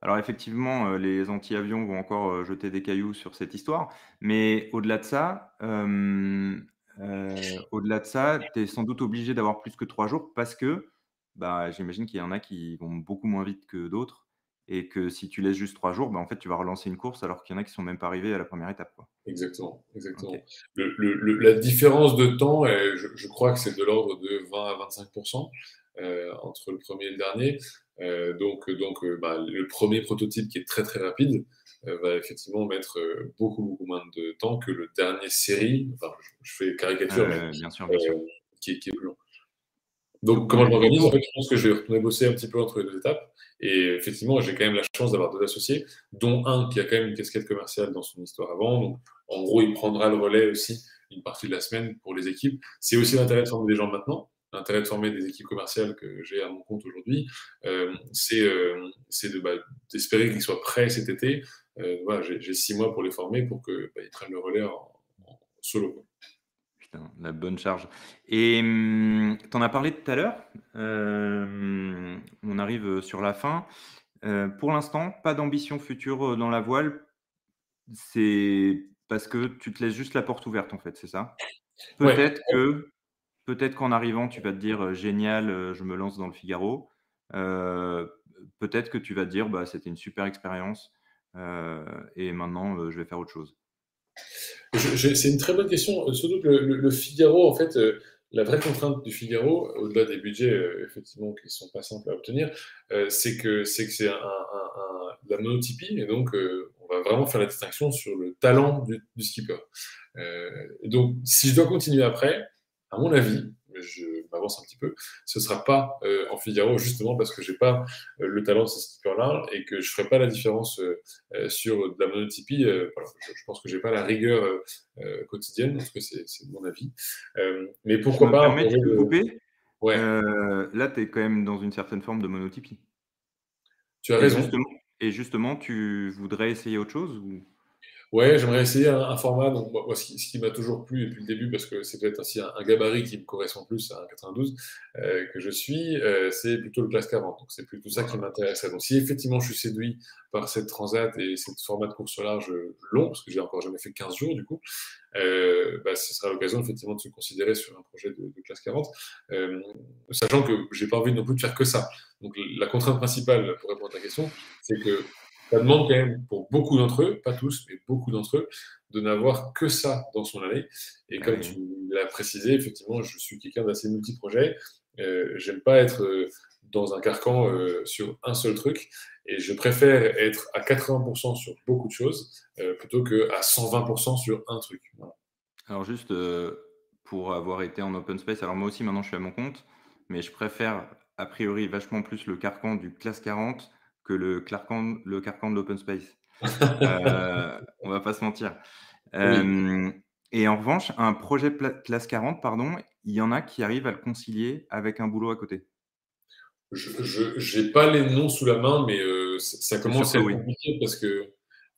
alors effectivement, euh, les anti-avions vont encore euh, jeter des cailloux sur cette histoire, mais au-delà de ça, euh, au-delà de ça, tu es sans doute obligé d'avoir plus que trois jours parce que bah, j'imagine qu'il y en a qui vont beaucoup moins vite que d'autres et que si tu laisses juste trois jours, bah, en fait, tu vas relancer une course alors qu'il y en a qui sont même pas arrivés à la première étape. Quoi. Exactement, exactement. la différence de temps, je, je crois que c'est de l'ordre de 20 à 25% entre le premier et le dernier. Euh, donc, donc euh, bah, le premier prototype qui est très très rapide euh, va effectivement mettre beaucoup beaucoup moins de temps que le dernier série. Enfin, je, fais caricature, mais bien sûr, Qui, est, qui, est, plus long. Donc, comment je m'organise? En fait, je pense que je vais retourner bosser un petit peu entre les deux étapes. Et effectivement, j'ai quand même la chance d'avoir deux associés, dont un qui a quand même une casquette commerciale dans son histoire avant. Donc, en gros, il prendra le relais aussi une partie de la semaine pour les équipes. C'est aussi l'intérêt de former des gens maintenant l'intérêt de former des équipes commerciales que j'ai à mon compte aujourd'hui, euh, c'est euh, bah, d'espérer qu'ils soient prêts cet été. Euh, voilà, j'ai six mois pour les former pour qu'ils bah, prennent le relais en, solo. Putain, la bonne charge. Et hum, tu en as parlé tout à l'heure. on arrive sur la fin. pour l'instant, pas d'ambition future dans la voile. C'est parce que tu te laisses juste la porte ouverte, en fait, c'est ça? Peut-être que Peut-être qu'en arrivant, tu vas te dire génial, je me lance dans le Figaro. peut-être que tu vas te dire bah, c'était une super expérience et maintenant je vais faire autre chose. C'est une très bonne question. Surtout que le, Figaro, en fait, euh, la vraie contrainte du Figaro, au-delà des budgets euh, effectivement qui sont pas simples à obtenir, euh, c'est que c'est que c'est la monotypie et donc on va vraiment faire la distinction sur le talent du, du skipper. donc si je dois continuer après, à mon avis, je m'avance un petit peu, ce ne sera pas euh, en Figaro justement parce que je n'ai pas euh, le talent de ce skipper-là et que je ne ferai pas la différence euh, sur de la monotypie. je, pense que je n'ai pas la rigueur quotidienne, parce que c'est mon avis. mais pourquoi pas. Permets de couper ouais. là, tu es quand même dans une certaine forme de monotypie. Tu as raison. et justement, tu voudrais essayer autre chose ou... Ouais, j'aimerais essayer un, format. Ce qui, m'a toujours plu depuis le début, parce que c'est peut-être aussi un, gabarit qui me correspond plus à un 92 euh, que je suis, euh, c'est plutôt le classe 40. Donc, c'est plutôt ça qui m'intéresse. Donc, si effectivement je suis séduit par cette transat et ce format de course large long, parce que j'ai encore jamais fait 15 jours du coup, euh, bah, ce sera l'occasion effectivement de se considérer sur un projet de, classe 40, sachant que j'ai pas envie non plus de faire que ça. Donc, la contrainte principale pour répondre à ta question, c'est que ça demande quand même pour beaucoup d'entre eux, pas tous, mais beaucoup d'entre eux, de n'avoir que ça dans son année. Et comme tu l'as précisé, effectivement, je suis quelqu'un d'assez multi-projet. Euh, J'aime pas être euh, dans un carcan euh, sur un seul truc. Et je préfère être à 80% sur beaucoup de choses euh, plutôt qu'à 120% sur un truc. Alors juste pour avoir été en open space, alors moi aussi maintenant je suis à mon compte, mais je préfère a priori vachement plus le carcan du classe 40 que le carcan, le carcan de l'open space. euh, on va pas se mentir. Euh, et en revanche, un projet classe 40, pardon, il y en a qui arrivent à le concilier avec un boulot à côté. Je n'ai pas les noms sous la main, mais euh, ça commence à être compliqué parce que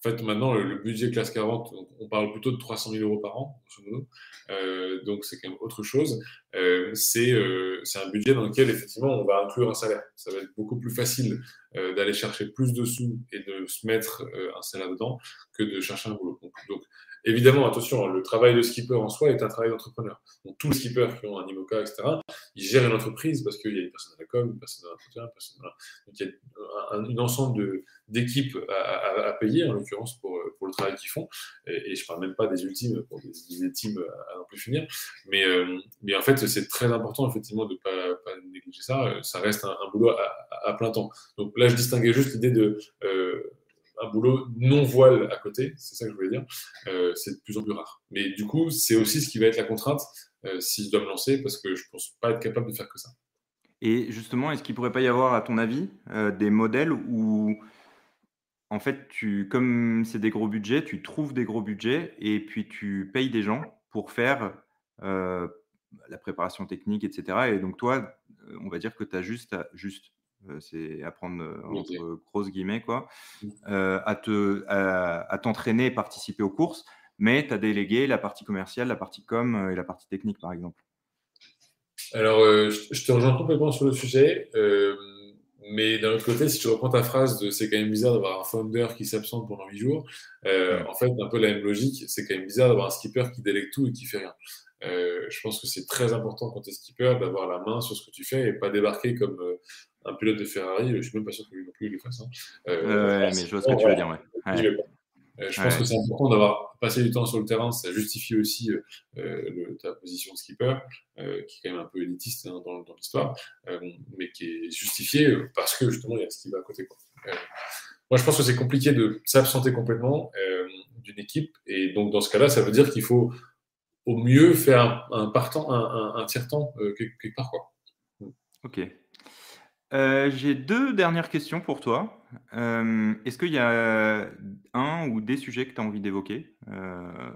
fait, maintenant, le budget classe 40, on parle plutôt de 300 000 euros par an, euh, donc c'est quand même autre chose. Euh, euh, c'est un budget dans lequel, effectivement, on va inclure un salaire. Ça va être beaucoup plus facile d'aller chercher plus de sous et de se mettre un salaire dedans que de chercher un boulot. donc Évidemment, attention, le travail de skipper en soi est un travail d'entrepreneur. Donc, tous les skippers qui ont un IMOCA, etc., ils gèrent une entreprise parce qu'il y a une personne à la com, une personne à l'entretien, une personne à... Donc, il y a un, ensemble d'équipes à, payer, en l'occurrence, pour, le travail qu'ils font. Et, je ne parle même pas des ultimes, pour des, teams à, non plus finir. Mais, euh, mais en fait, c'est très important, effectivement, de ne pas, pas, négliger ça. Ça reste un, boulot à, plein temps. Donc là, je distinguais juste l'idée de... Euh, un boulot non voile à côté, c'est ça que je voulais dire, euh, c'est de plus en plus rare. Mais du coup, c'est aussi ce qui va être la contrainte euh, si je dois me lancer, parce que je ne pense pas être capable de faire que ça. Et justement, est-ce qu'il ne pourrait pas y avoir, à ton avis, euh, des modèles où, en fait, comme c'est des gros budgets, tu trouves des gros budgets et puis tu payes des gens pour faire la préparation technique, etc. Et donc, toi, on va dire que tu as juste, juste c'est apprendre euh, entre grosses guillemets, quoi, mmh. euh, à, te, à, t'entraîner et participer aux courses, mais tu as délégué la partie commerciale, la partie com et la partie technique, par exemple. Alors, je te rejoins complètement sur le sujet. Mais d'un autre côté, si tu reprends ta phrase de c'est quand même bizarre d'avoir un founder qui s'absente pendant 8 jours, en fait, un peu la même logique, c'est quand même bizarre d'avoir un skipper qui délègue tout et qui fait rien. je pense que c'est très important quand tu es skipper d'avoir la main sur ce que tu fais et pas débarquer comme un pilote de Ferrari, je ne suis même pas sûr que lui non plus le fasse. Hein. Euh, ouais, mais je vois ce que tu veux dire. Ouais. Euh, je pense que c'est important d'avoir passé du temps sur le terrain, ça justifie aussi euh, le, ta position de skipper, qui est quand même un peu élitiste hein, dans, dans l'histoire, mais qui est justifié parce que justement il y a ce qui va à côté. Quoi. moi je pense que c'est compliqué de s'absenter complètement d'une équipe, et donc dans ce cas-là, ça veut dire qu'il faut au mieux faire un, partant, un, un tiers-temps quelque part. Quoi. Ok. Euh, j'ai deux dernières questions pour toi. Euh, est-ce qu'il y a un ou des sujets que tu as envie d'évoquer? Euh,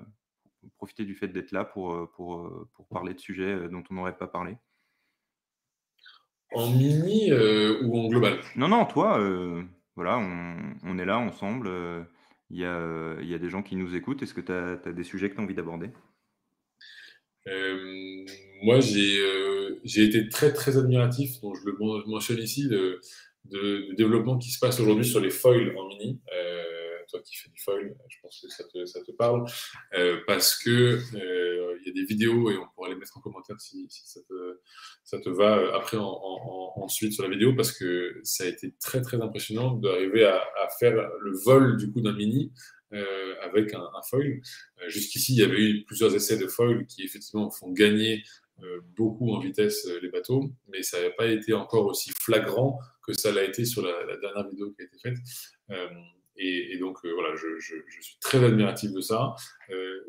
profiter du fait d'être là pour, pour, pour parler de sujets, dont on n'aurait pas parlé? En mini, ou en global? Non, non, toi, voilà, on est là ensemble, il y a, il y a des gens qui nous écoutent. Est-ce que tu as des sujets que tu as envie d'aborder? Euh, moi, euh, j'ai été très, très admiratif, donc je le mentionne ici, de, développement qui se passe aujourd'hui sur les foils en mini. Euh, toi qui fais du foil, je pense que ça te, parle, parce que il y a des vidéos et on pourra les mettre en commentaire si, ça, te, va après en, en, ensuite sur la vidéo, parce que ça a été très très impressionnant d'arriver à, à, faire le vol du coup d'un mini avec un, foil. Jusqu'ici, il y avait eu plusieurs essais de foil qui effectivement font gagner beaucoup en vitesse les bateaux, mais ça n'avait pas été encore aussi flagrant que ça l'a été sur la, dernière vidéo qui a été faite. Et, donc, voilà, je, suis très admiratif de ça.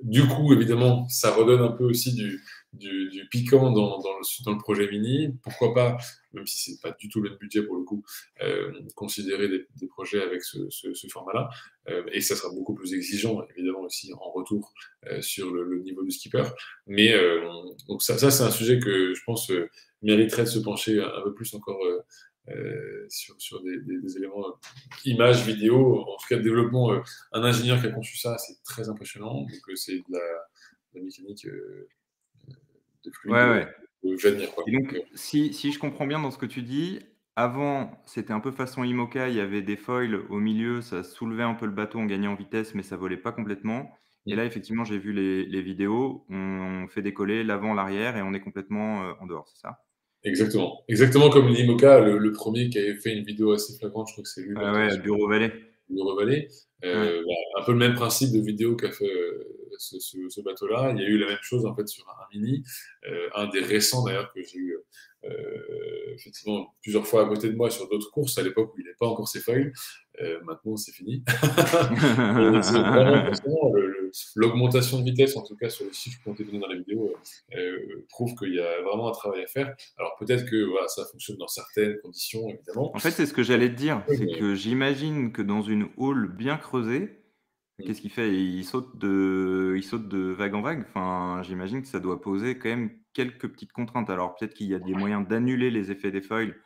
du coup, évidemment, ça redonne un peu aussi du, piquant dans, le, projet mini. Pourquoi pas, même si c'est pas du tout le budget pour le coup, euh, considérer des, projets avec ce, format-là. Euh, et ça sera beaucoup plus exigeant, évidemment, aussi en retour euh, sur le, le, niveau du skipper. Mais euh, donc ça, ça c'est un sujet que je pense euh, mériterait de se pencher un, peu plus encore. sur, sur des, des, des, éléments images, vidéo, en tout cas développement. un ingénieur qui a conçu ça, c'est très impressionnant. Donc c'est de la, de la mécanique de ouais, ouais. donc, euh, si, si, je comprends bien dans ce que tu dis, avant, c'était un peu façon IMOCA, il y avait des foils au milieu, ça soulevait un peu le bateau, on gagnait en vitesse, mais ça volait pas complètement. Et là, effectivement, j'ai vu les, les, vidéos, on fait décoller l'avant, l'arrière, et on est complètement euh, en dehors, c'est ça? Exactement. Exactement comme l'IMOCA, le, le, premier qui avait fait une vidéo assez flagrante, je crois que c'est lui. Ah ouais, Bureau Vallée. Bureau Vallée. Euh, bah, un peu le même principe de vidéo qu'a fait ce, ce, bateau-là. Il y a eu la même chose en fait sur un, mini, euh, un des récents d'ailleurs que j'ai eu euh, effectivement plusieurs fois à côté de moi sur d'autres courses à l'époque où il n'avait pas encore ses feuilles. Euh, maintenant, c'est fini. L'augmentation de vitesse, en tout cas sur les chiffres qui ont été donnés dans la vidéo, euh, prouve qu'il y a vraiment un travail à faire. Alors peut-être que voilà, ça fonctionne dans certaines conditions, évidemment. En fait, c'est ce que j'allais te dire. C'est que j'imagine que dans une houle bien creusée. Qu'est-ce qu'il fait? Il saute, de, il saute de vague en vague. Enfin, j'imagine que ça doit poser quand même quelques petites contraintes. Alors peut-être qu'il y a des moyens d'annuler les effets des foils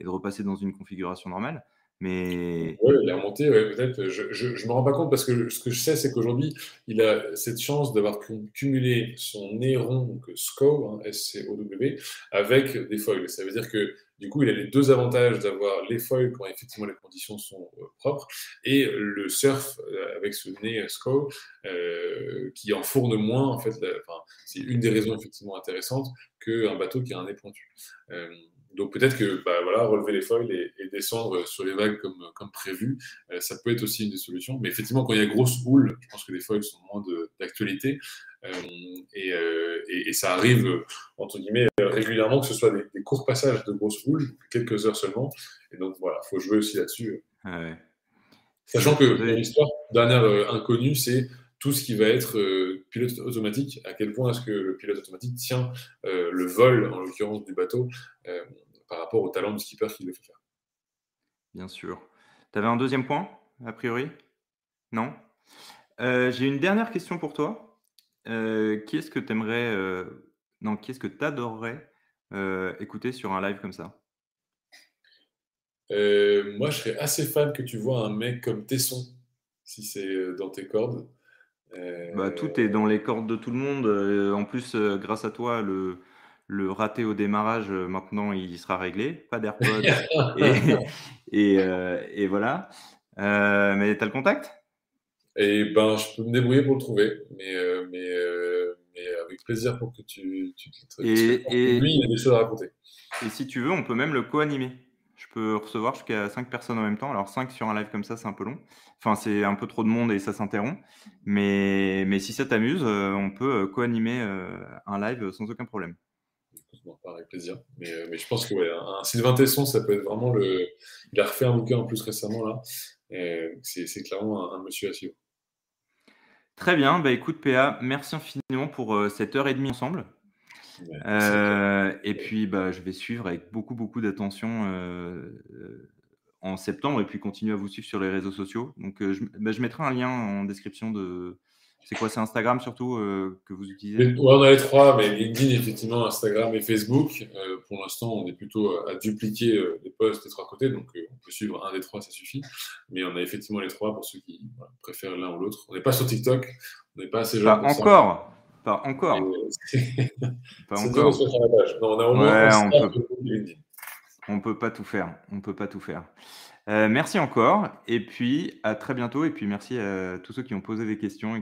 et de repasser dans une configuration normale. Mais... Oui, il est remonté, peut-être. Je ne me rends pas compte parce que ce que je sais, c'est qu'aujourd'hui, il a cette chance d'avoir cumulé son nez rond, donc SCO, hein, S-C-O-W, avec des foils. Ça veut dire que du coup, il a les deux avantages d'avoir les foils quand effectivement les conditions sont euh, propres et le surf euh, avec ce nez SCO euh, qui enfourne moins. En fait, c'est une des raisons effectivement intéressantes qu'un bateau qui a un nez pointu. Donc peut-être que bah, voilà, relever les foils et, descendre sur les vagues comme, comme prévu, euh, ça peut être aussi une des solutions. Mais effectivement, quand il y a grosse houle, je pense que les foils sont moins d'actualité. Euh, euh, et, et, ça arrive, entre guillemets, régulièrement que ce soit des, courts passages de grosse houle, quelques heures seulement. Et donc voilà, il faut jouer aussi là-dessus. Ah Sachant que l'histoire, dernière inconnue, c'est tout ce qui va être pilote automatique, à quel point est-ce que le pilote automatique tient le vol, en l'occurrence du bateau, par rapport au talent du skipper qui le fait faire. Bien sûr. Tu avais un deuxième point, a priori? Non? Euh, J'ai une dernière question pour toi. Euh, qui est-ce que tu aimerais. Euh, non, qui est-ce que tu adorerais écouter sur un live comme ça? Moi, je serais assez fan que tu vois un mec comme Tesson, si c'est dans tes cordes. Bah, tout est dans les cordes de tout le monde. en plus, grâce à toi, le, le raté au démarrage, euh, maintenant, il sera réglé. Pas d'AirPod. et, euh, et, voilà. Euh, mais tu as le contact? Et eh ben, je peux me débrouiller pour le trouver. Mais, mais, mais avec plaisir pour que tu, tu, et, et, Lui, il a des choses à raconter. Et si tu veux, on peut même le co-animer. Peux recevoir jusqu'à 5 personnes en même temps. Alors 5 sur un live comme ça, c'est un peu long. Enfin, c'est un peu trop de monde et ça s'interrompt. Mais, mais si ça t'amuse, on peut co-animer un live sans aucun problème avec plaisir. Mais, euh, mais, je pense que un, Sylvain Tesson, ça peut être vraiment le. Il a refait un bouquin en plus récemment là. C'est clairement un, monsieur à suivre. Très bien. Bah, écoute, PA, merci infiniment pour euh, cette heure et demie ensemble. Euh, et puis, bah, je vais suivre avec beaucoup, beaucoup d'attention en septembre et puis continuer à vous suivre sur les réseaux sociaux. Donc, je, bah, je mettrai un lien en description de, c'est quoi C'est Instagram surtout euh, que vous utilisez? On a les trois, mais LinkedIn, effectivement, Instagram et Facebook. Euh, pour l'instant, on est plutôt à, dupliquer euh, les posts des trois côtés, donc on peut suivre un des trois, ça suffit. Mais on a effectivement les trois pour ceux qui préfèrent l'un ou l'autre. On n'est pas sur TikTok, on n'est pas assez jeunes. Pas encore Pas encore Pas encore. Non, on a au moins ouais, on peut... On peut pas tout faire. On peut pas tout faire. merci encore. Et puis, à très bientôt. Et puis, merci à tous ceux qui ont posé des questions